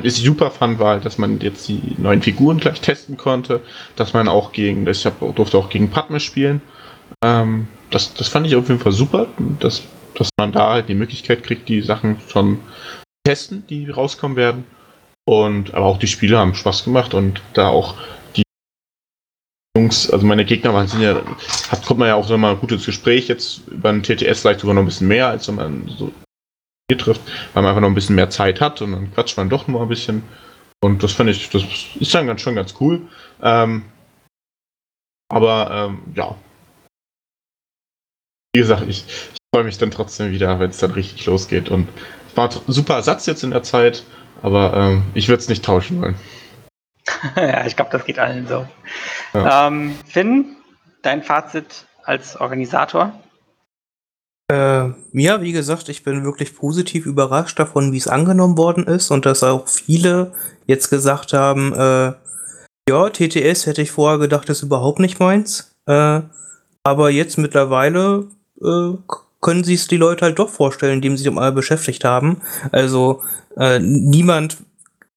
ich super fand, war halt, dass man jetzt die neuen Figuren gleich testen konnte, dass man auch gegen, ich hab, durfte auch gegen Padme spielen. Ähm, das, das fand ich auf jeden Fall super, dass, dass man da halt die Möglichkeit kriegt, die Sachen schon testen, die rauskommen werden. Und aber auch die Spiele haben Spaß gemacht und da auch Jungs, also meine Gegner waren sind ja, hat, kommt man ja auch so mal gut ins Gespräch jetzt über einen TTS vielleicht sogar noch ein bisschen mehr, als wenn man so trifft, weil man einfach noch ein bisschen mehr Zeit hat und dann quatscht man doch nur ein bisschen. Und das finde ich, das ist dann ganz, schon ganz cool. Ähm, aber ähm, ja. Wie gesagt, ich, ich freue mich dann trotzdem wieder, wenn es dann richtig losgeht. Und war ein super Ersatz jetzt in der Zeit, aber ähm, ich würde es nicht tauschen wollen. ja, ich glaube, das geht allen so. Ja. Ähm, Finn, dein Fazit als Organisator? Äh, ja, wie gesagt, ich bin wirklich positiv überrascht davon, wie es angenommen worden ist und dass auch viele jetzt gesagt haben, äh, ja, TTS hätte ich vorher gedacht, ist überhaupt nicht meins. Äh, Aber jetzt mittlerweile äh, können sie es die Leute halt doch vorstellen, indem sie sich mal beschäftigt haben. Also äh, niemand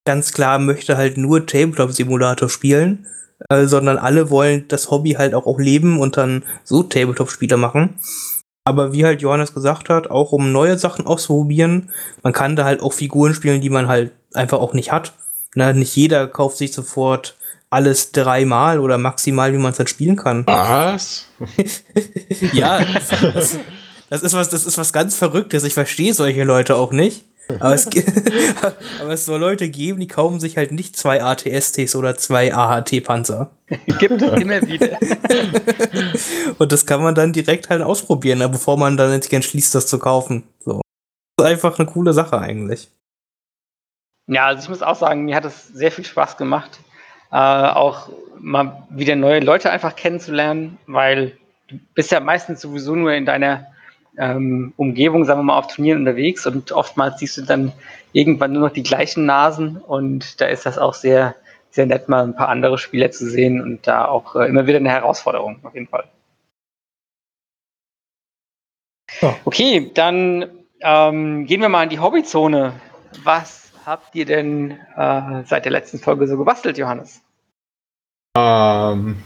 ganz klar möchte halt nur Tabletop-Simulator spielen, äh, sondern alle wollen das Hobby halt auch, auch leben und dann so Tabletop-Spiele machen. Aber wie halt Johannes gesagt hat, auch um neue Sachen auszuprobieren, man kann da halt auch Figuren spielen, die man halt einfach auch nicht hat. Na, nicht jeder kauft sich sofort alles dreimal oder maximal, wie man es dann spielen kann. Was? ja, das, das, ist was, das ist was ganz Verrücktes. Ich verstehe solche Leute auch nicht. Aber es, aber es soll Leute geben, die kaufen sich halt nicht zwei ATSTs oder zwei AHT-Panzer. Gibt es immer wieder. Und das kann man dann direkt halt ausprobieren, ne, bevor man dann sich entschließt, das zu kaufen. So. Das ist einfach eine coole Sache eigentlich. Ja, also ich muss auch sagen, mir hat es sehr viel Spaß gemacht, äh, auch mal wieder neue Leute einfach kennenzulernen, weil du bist ja meistens sowieso nur in deiner ähm, Umgebung, sagen wir mal, auf Turnieren unterwegs und oftmals siehst du dann irgendwann nur noch die gleichen Nasen und da ist das auch sehr, sehr nett, mal ein paar andere Spieler zu sehen und da auch äh, immer wieder eine Herausforderung, auf jeden Fall. Ja. Okay, dann ähm, gehen wir mal in die Hobbyzone. Was habt ihr denn äh, seit der letzten Folge so gebastelt, Johannes? Ähm,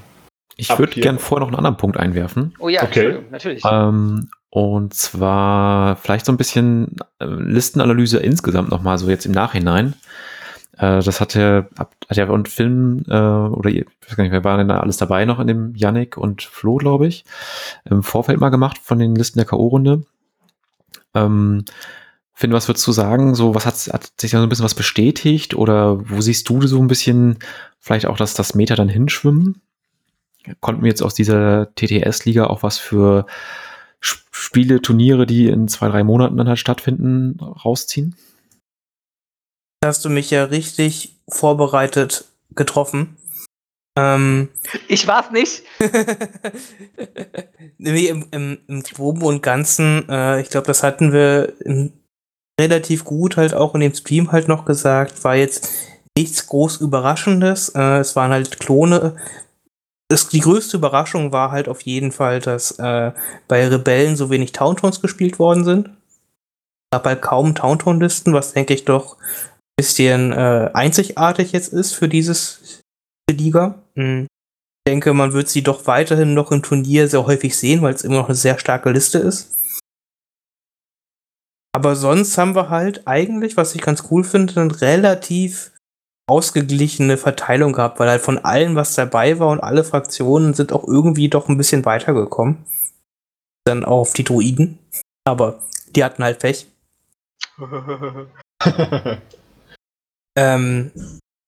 ich würde gerne vorher noch einen anderen Punkt einwerfen. Oh ja, okay. natürlich. Ähm, und zwar vielleicht so ein bisschen äh, Listenanalyse insgesamt nochmal, so jetzt im Nachhinein. Äh, das hat ja, hat ja und Film, äh, oder ich weiß gar nicht, wer war denn da alles dabei noch in dem Yannick und Flo, glaube ich, im Vorfeld mal gemacht von den Listen der K.O.-Runde. Ähm, Finn, was würdest du sagen? So, was hat, hat sich da so ein bisschen was bestätigt? Oder wo siehst du so ein bisschen vielleicht auch, dass das Meta dann hinschwimmen? Konnten wir jetzt aus dieser TTS-Liga auch was für Spiele, Turniere, die in zwei, drei Monaten dann halt stattfinden, rausziehen? Hast du mich ja richtig vorbereitet getroffen. Ähm, ich war's nicht. nee, im, im, im Groben und Ganzen, äh, ich glaube, das hatten wir relativ gut halt auch in dem Stream halt noch gesagt, war jetzt nichts groß Überraschendes. Äh, es waren halt Klone das, die größte Überraschung war halt auf jeden Fall, dass äh, bei Rebellen so wenig Towntowns gespielt worden sind. Es gab halt kaum Towntown-Listen, was denke ich doch ein bisschen äh, einzigartig jetzt ist für dieses diese Liga. Hm. Ich denke, man wird sie doch weiterhin noch im Turnier sehr häufig sehen, weil es immer noch eine sehr starke Liste ist. Aber sonst haben wir halt eigentlich, was ich ganz cool finde, einen relativ ausgeglichene Verteilung gehabt, weil halt von allem, was dabei war und alle Fraktionen sind auch irgendwie doch ein bisschen weitergekommen. Dann auch auf die Druiden. Aber die hatten halt Pech. ähm,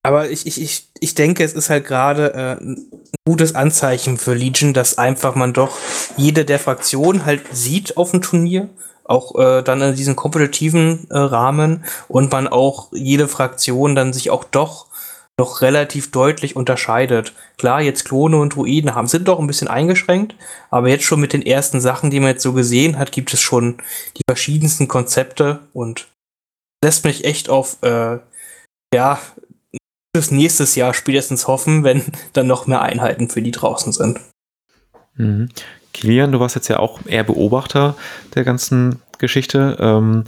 aber ich, ich, ich, ich denke, es ist halt gerade äh, ein gutes Anzeichen für Legion, dass einfach man doch jede der Fraktionen halt sieht auf dem Turnier auch äh, dann in diesem kompetitiven äh, Rahmen und man auch jede Fraktion dann sich auch doch noch relativ deutlich unterscheidet. Klar, jetzt Klone und Druiden haben, sind doch ein bisschen eingeschränkt, aber jetzt schon mit den ersten Sachen, die man jetzt so gesehen hat, gibt es schon die verschiedensten Konzepte und lässt mich echt auf, äh, ja, bis nächstes Jahr spätestens hoffen, wenn dann noch mehr Einheiten für die draußen sind. Mhm. Kilian, du warst jetzt ja auch eher Beobachter der ganzen Geschichte. Ähm,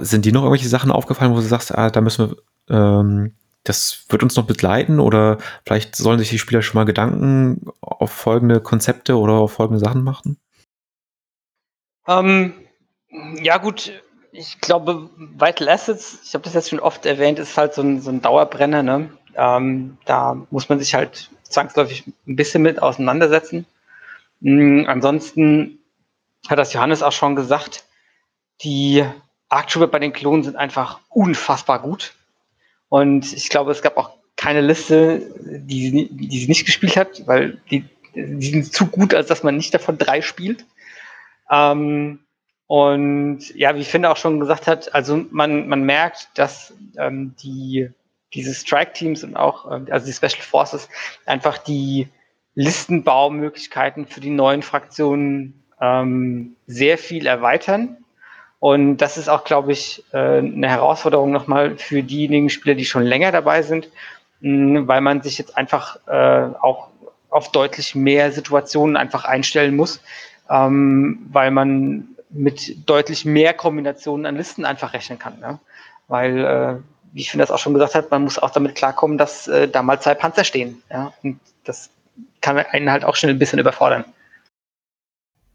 sind dir noch irgendwelche Sachen aufgefallen, wo du sagst, ah, da müssen wir, ähm, das wird uns noch begleiten oder vielleicht sollen sich die Spieler schon mal Gedanken auf folgende Konzepte oder auf folgende Sachen machen? Ähm, ja, gut, ich glaube, Vital Assets, ich habe das jetzt schon oft erwähnt, ist halt so ein, so ein Dauerbrenner. Ne? Ähm, da muss man sich halt zwangsläufig ein bisschen mit auseinandersetzen. Mhm, ansonsten hat das Johannes auch schon gesagt, die Arc bei den Klonen sind einfach unfassbar gut. Und ich glaube, es gab auch keine Liste, die sie, die sie nicht gespielt hat, weil die, die sind zu gut, als dass man nicht davon drei spielt. Ähm, und ja, wie finde auch schon gesagt hat, also man, man merkt, dass ähm, die, diese Strike-Teams und auch, ähm, also die Special Forces, einfach die Listenbaumöglichkeiten für die neuen Fraktionen ähm, sehr viel erweitern. Und das ist auch, glaube ich, äh, eine Herausforderung nochmal für diejenigen Spieler, die schon länger dabei sind, mh, weil man sich jetzt einfach äh, auch auf deutlich mehr Situationen einfach einstellen muss, ähm, weil man mit deutlich mehr Kombinationen an Listen einfach rechnen kann. Ne? Weil, äh, wie ich finde das auch schon gesagt hat, man muss auch damit klarkommen, dass äh, da mal zwei Panzer stehen. Ja? Und das kann einen halt auch schnell ein bisschen überfordern.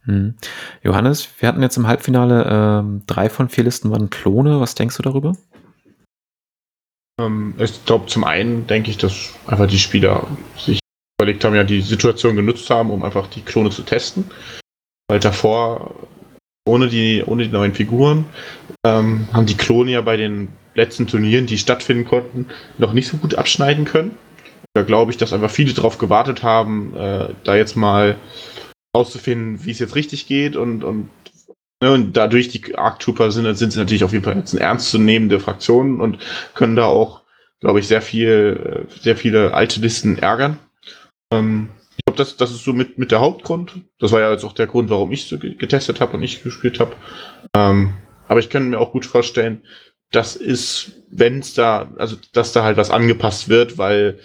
Hm. Johannes, wir hatten jetzt im Halbfinale ähm, drei von vier Listen waren Klone. Was denkst du darüber? Ähm, ich glaube, zum einen denke ich, dass einfach die Spieler sich überlegt haben, ja, die Situation genutzt haben, um einfach die Klone zu testen. Weil davor ohne die, ohne die neuen Figuren ähm, haben die Klone ja bei den letzten Turnieren, die stattfinden konnten, noch nicht so gut abschneiden können. Da glaube ich, dass einfach viele darauf gewartet haben, äh, da jetzt mal auszufinden, wie es jetzt richtig geht und, und, ne, und dadurch die Arc sind, sind sie natürlich auf jeden Fall jetzt eine ernstzunehmende Fraktion und können da auch, glaube ich, sehr viel, äh, sehr viele alte Listen ärgern. Ähm, ich glaube, das, das ist so mit, mit der Hauptgrund. Das war ja jetzt auch der Grund, warum ich so getestet habe und ich gespielt habe. Ähm, aber ich könnte mir auch gut vorstellen, das ist, wenn es da, also dass da halt was angepasst wird, weil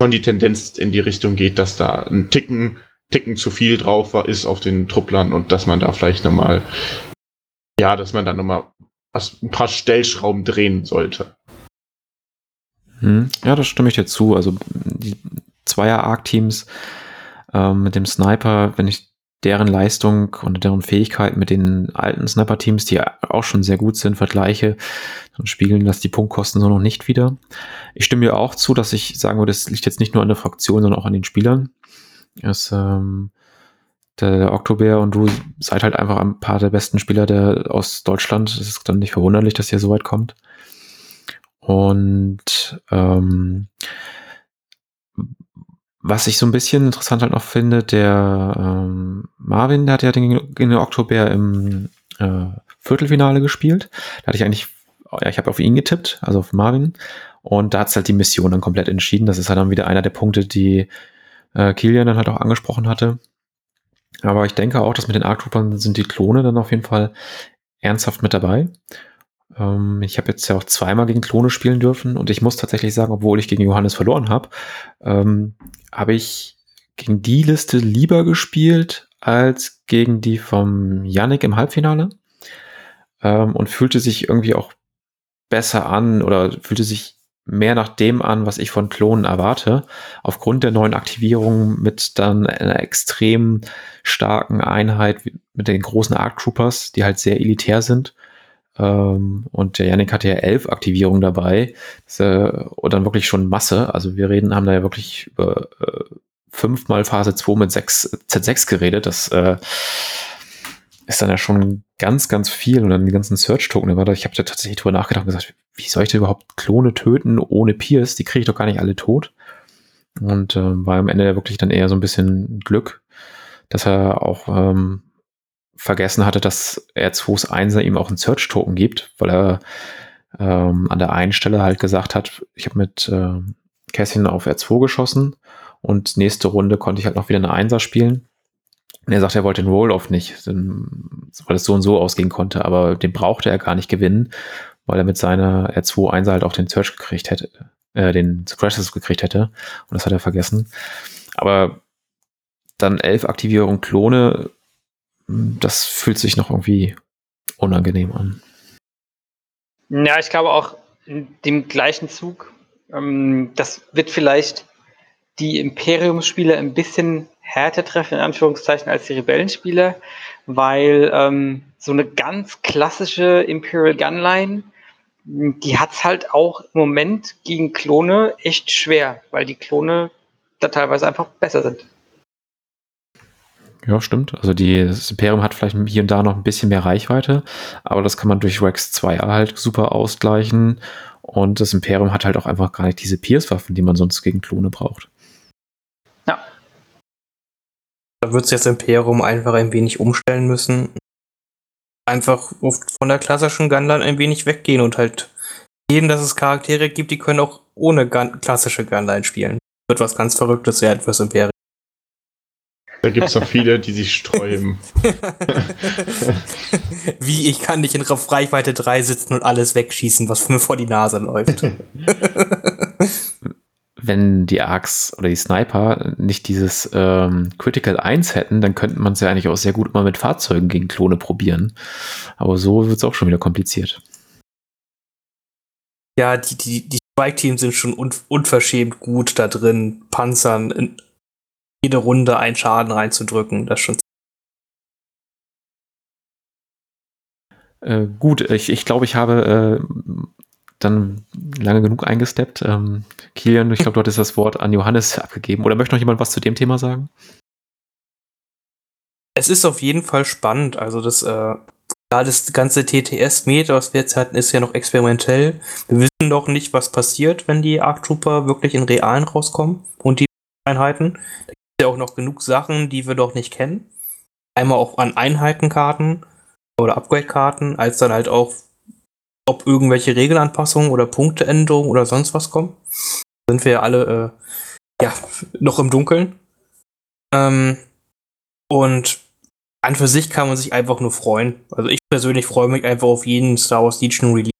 schon die Tendenz in die Richtung geht, dass da ein Ticken, Ticken zu viel drauf war, ist auf den Trupplern und dass man da vielleicht nochmal, ja, dass man da nochmal ein paar Stellschrauben drehen sollte. Hm, ja, das stimme ich dir zu. Also die Zweier-Arc-Teams ähm, mit dem Sniper, wenn ich deren Leistung und deren Fähigkeit mit den alten Sniper-Teams, die auch schon sehr gut sind, vergleiche, dann spiegeln das die Punktkosten so noch nicht wieder. Ich stimme mir auch zu, dass ich sagen würde, es liegt jetzt nicht nur an der Fraktion, sondern auch an den Spielern. Es, ähm, der Oktober und du seid halt einfach ein paar der besten Spieler der, aus Deutschland. Es ist dann nicht verwunderlich, dass ihr so weit kommt. Und ähm, was ich so ein bisschen interessant halt noch finde, der ähm, Marvin, der hat ja den, den Oktober im äh, Viertelfinale gespielt. Da hatte ich eigentlich, ja, ich habe auf ihn getippt, also auf Marvin. Und da hat halt die Mission dann komplett entschieden. Das ist halt dann wieder einer der Punkte, die äh, Kilian dann halt auch angesprochen hatte. Aber ich denke auch, dass mit den Arc Troopern sind die Klone dann auf jeden Fall ernsthaft mit dabei. Ähm, ich habe jetzt ja auch zweimal gegen Klone spielen dürfen und ich muss tatsächlich sagen, obwohl ich gegen Johannes verloren habe, ähm, habe ich gegen die Liste lieber gespielt als gegen die vom Yannick im Halbfinale ähm, und fühlte sich irgendwie auch besser an oder fühlte sich mehr nach dem an, was ich von Klonen erwarte. Aufgrund der neuen Aktivierung mit dann einer extrem starken Einheit mit den großen Arc Troopers, die halt sehr elitär sind ähm, und der Yannick hatte ja elf Aktivierungen dabei. Das, äh, und dann wirklich schon Masse. Also wir reden, haben da ja wirklich über äh, fünfmal Phase 2 mit 6, Z6 geredet. Das äh, ist dann ja schon ganz, ganz viel. Und dann die ganzen Search-Token. Ich habe da tatsächlich drüber nachgedacht und gesagt, wie soll ich denn überhaupt Klone töten ohne Pierce? Die kriege ich doch gar nicht alle tot. Und äh, war am Ende wirklich dann eher so ein bisschen Glück, dass er auch ähm, vergessen hatte, dass R2's 1er ihm auch einen Search-Token gibt, weil er ähm, an der einen Stelle halt gesagt hat, ich habe mit äh, Cassian auf R2 geschossen und nächste Runde konnte ich halt noch wieder eine Einser spielen. Und er sagte, er wollte den Roll-Off nicht, weil es so und so ausgehen konnte, aber den brauchte er gar nicht gewinnen, weil er mit seiner R2 1 halt auch den Search gekriegt hätte, äh, den Crashes gekriegt hätte. Und das hat er vergessen. Aber dann elf Aktivierungen Klone das fühlt sich noch irgendwie unangenehm an. Ja, ich glaube auch in dem gleichen Zug, ähm, das wird vielleicht die Imperiumsspieler ein bisschen härter treffen, in Anführungszeichen, als die Rebellenspieler, weil ähm, so eine ganz klassische Imperial Gunline, die hat es halt auch im Moment gegen Klone echt schwer, weil die Klone da teilweise einfach besser sind. Ja, stimmt. Also die, das Imperium hat vielleicht hier und da noch ein bisschen mehr Reichweite, aber das kann man durch Rex 2 halt super ausgleichen. Und das Imperium hat halt auch einfach gar nicht diese Pierce-Waffen, die man sonst gegen Klone braucht. Ja. Da wird sich das Imperium einfach ein wenig umstellen müssen. Einfach von der klassischen Gunline ein wenig weggehen und halt sehen, dass es Charaktere gibt, die können auch ohne Gun klassische Gunline spielen. Wird was ganz Verrücktes werden fürs Imperium. Da gibt es noch viele, die sich sträuben. Wie, ich kann nicht in Reichweite 3 sitzen und alles wegschießen, was mir vor die Nase läuft. wenn die Arcs oder die Sniper nicht dieses ähm, Critical 1 hätten, dann könnte man es ja eigentlich auch sehr gut mal mit Fahrzeugen gegen Klone probieren. Aber so wird es auch schon wieder kompliziert. Ja, die, die, die Strike-Teams sind schon un unverschämt gut da drin, Panzern in jede Runde einen Schaden reinzudrücken. Das schon. Äh, gut, ich, ich glaube, ich habe äh, dann lange genug eingesteppt. Ähm, Kilian, ich glaube, du hattest das Wort an Johannes abgegeben. Oder möchte noch jemand was zu dem Thema sagen? Es ist auf jeden Fall spannend. Also das, äh, das ganze TTS-Meter, was wir jetzt hatten, ist ja noch experimentell. Wir wissen doch nicht, was passiert, wenn die Arc Trooper wirklich in Realen rauskommen und die Einheiten. Da ja auch noch genug Sachen, die wir doch nicht kennen. Einmal auch an Einheitenkarten oder Upgrade-Karten, als dann halt auch ob irgendwelche Regelanpassungen oder Punkteänderungen oder sonst was kommen. Sind wir ja alle äh, ja, noch im Dunkeln. Ähm, und an für sich kann man sich einfach nur freuen. Also ich persönlich freue mich einfach auf jeden Star Wars Legion Release.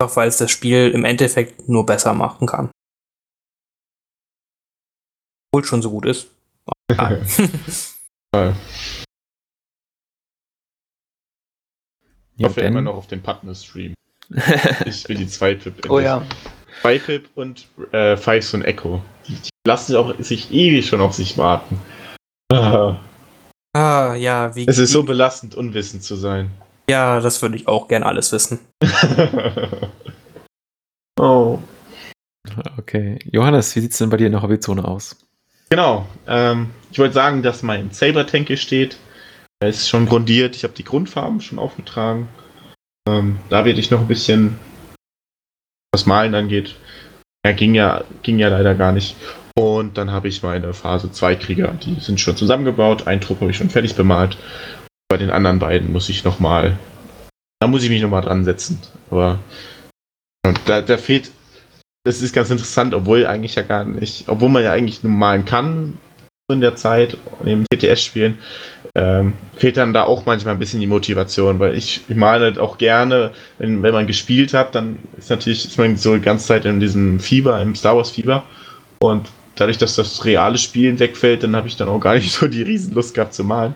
Einfach weil es das Spiel im Endeffekt nur besser machen kann. Obwohl schon so gut ist. Ich hoffe ja, immer noch auf den Partner-Stream. ich will die zwei Pip. Oh ja. Zwei Pip und äh, Fives und Echo. Die, die, lassen auch sich ewig schon auf sich warten. Ah, ah ja, wie. Es ist so belastend, unwissend zu sein. Ja, das würde ich auch gern alles wissen. oh. Okay. Johannes, wie sieht es denn bei dir in der Hobbyzone aus? Genau. Ähm, ich wollte sagen, dass mein Saber-Tank hier steht. Er ist schon grundiert. Ich habe die Grundfarben schon aufgetragen. Ähm, da werde ich noch ein bisschen, was Malen angeht. Ja, ging ja, ging ja leider gar nicht. Und dann habe ich meine Phase 2 Krieger. Die sind schon zusammengebaut. Ein Trupp habe ich schon fertig bemalt. Bei den anderen beiden muss ich nochmal, da muss ich mich nochmal dran setzen. Aber da, da fehlt, das ist ganz interessant, obwohl eigentlich ja gar nicht, obwohl man ja eigentlich nur malen kann in der Zeit, im TTS spielen, ähm, fehlt dann da auch manchmal ein bisschen die Motivation, weil ich, ich male halt auch gerne, wenn, wenn man gespielt hat, dann ist natürlich, ist man so die ganze Zeit in diesem Fieber, im Star Wars Fieber und dadurch, dass das reale Spielen wegfällt, dann habe ich dann auch gar nicht so die Riesenlust gehabt zu malen.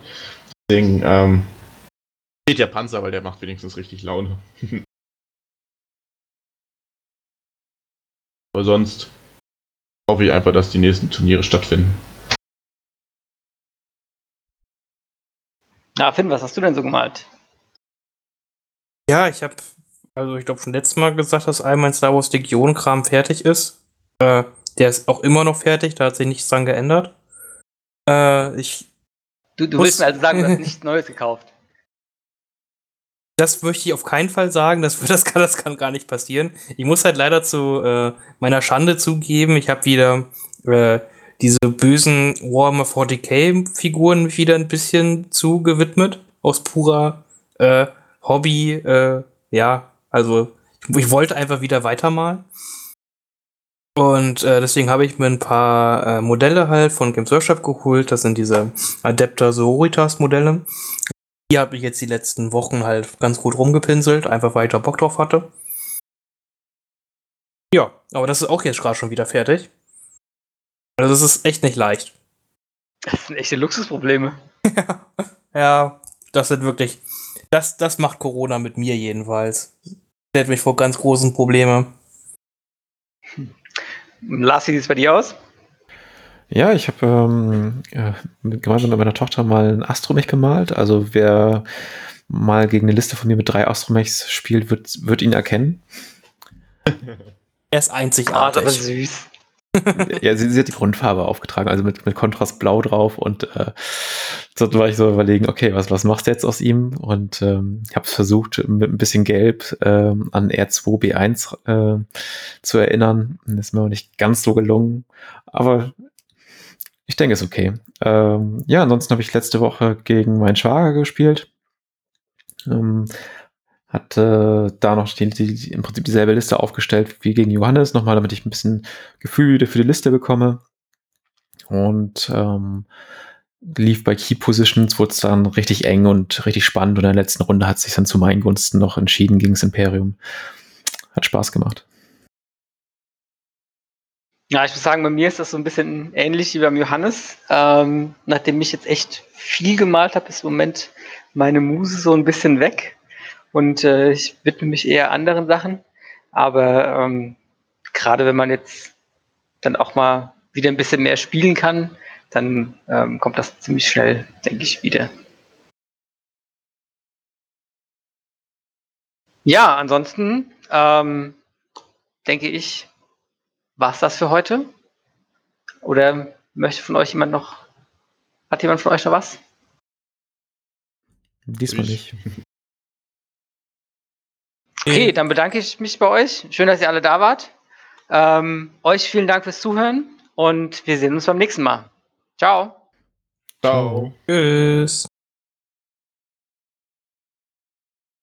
Deswegen ähm, steht der Panzer, weil der macht wenigstens richtig Laune. Aber sonst hoffe ich einfach, dass die nächsten Turniere stattfinden. Na, Finn, was hast du denn so gemalt? Ja, ich habe, also ich glaube schon letztes Mal gesagt, dass all mein Star Wars Legion-Kram fertig ist. Äh, der ist auch immer noch fertig, da hat sich nichts dran geändert. Äh, ich du, du willst mir also sagen, du hast nichts Neues gekauft. Das möchte ich auf keinen Fall sagen, das, das, kann, das kann gar nicht passieren. Ich muss halt leider zu äh, meiner Schande zugeben, ich habe wieder äh, diese bösen Warhammer 40k-Figuren wieder ein bisschen zu gewidmet. Aus purer äh, Hobby. Äh, ja, also ich, ich, wollte einfach wieder weitermalen. Und äh, deswegen habe ich mir ein paar äh, Modelle halt von Games Workshop geholt. Das sind diese Adepter Sororitas Modelle. Die habe ich jetzt die letzten Wochen halt ganz gut rumgepinselt, einfach weil ich da Bock drauf hatte. Ja, aber das ist auch jetzt gerade schon wieder fertig. Also das ist echt nicht leicht. Das sind echte Luxusprobleme. ja, das sind wirklich. Das, das macht Corona mit mir jedenfalls. Stellt mich vor ganz großen Probleme. Hm. Lars, wie sieht es bei dir aus? Ja, ich habe ähm, ja, gemeinsam mit meiner Tochter mal ein Astromech gemalt. Also wer mal gegen eine Liste von mir mit drei Astromechs spielt, wird, wird ihn erkennen. er ist einzigartig. Ah, das ist süß ja, sie, sie, hat die Grundfarbe aufgetragen, also mit, mit Kontrast Blau drauf und äh, so war ich so überlegen, okay, was, was machst du jetzt aus ihm? Und ähm, ich habe es versucht, mit ein bisschen Gelb ähm, an R2B1 äh, zu erinnern. Das ist mir auch nicht ganz so gelungen, aber ich denke, ist okay. Ähm, ja, ansonsten habe ich letzte Woche gegen meinen Schwager gespielt. Ähm, hatte da noch die, die, im Prinzip dieselbe Liste aufgestellt wie gegen Johannes, nochmal, damit ich ein bisschen Gefühl für die Liste bekomme. Und ähm, lief bei Key Positions, wurde es dann richtig eng und richtig spannend. Und in der letzten Runde hat sich dann zu meinen Gunsten noch entschieden gegen das Imperium. Hat Spaß gemacht. Ja, ich muss sagen, bei mir ist das so ein bisschen ähnlich wie beim Johannes. Ähm, nachdem ich jetzt echt viel gemalt habe, ist im Moment meine Muse so ein bisschen weg. Und äh, ich widme mich eher anderen Sachen. Aber ähm, gerade wenn man jetzt dann auch mal wieder ein bisschen mehr spielen kann, dann ähm, kommt das ziemlich schnell, denke ich, wieder. Ja, ansonsten ähm, denke ich, war es das für heute? Oder möchte von euch jemand noch, hat jemand von euch noch was? Diesmal Ich- nicht. Okay, dann bedanke ich mich bei euch. Schön, dass ihr alle da wart. Ähm, euch vielen Dank fürs Zuhören und wir sehen uns beim nächsten Mal. Ciao. Ciao. Tschüss.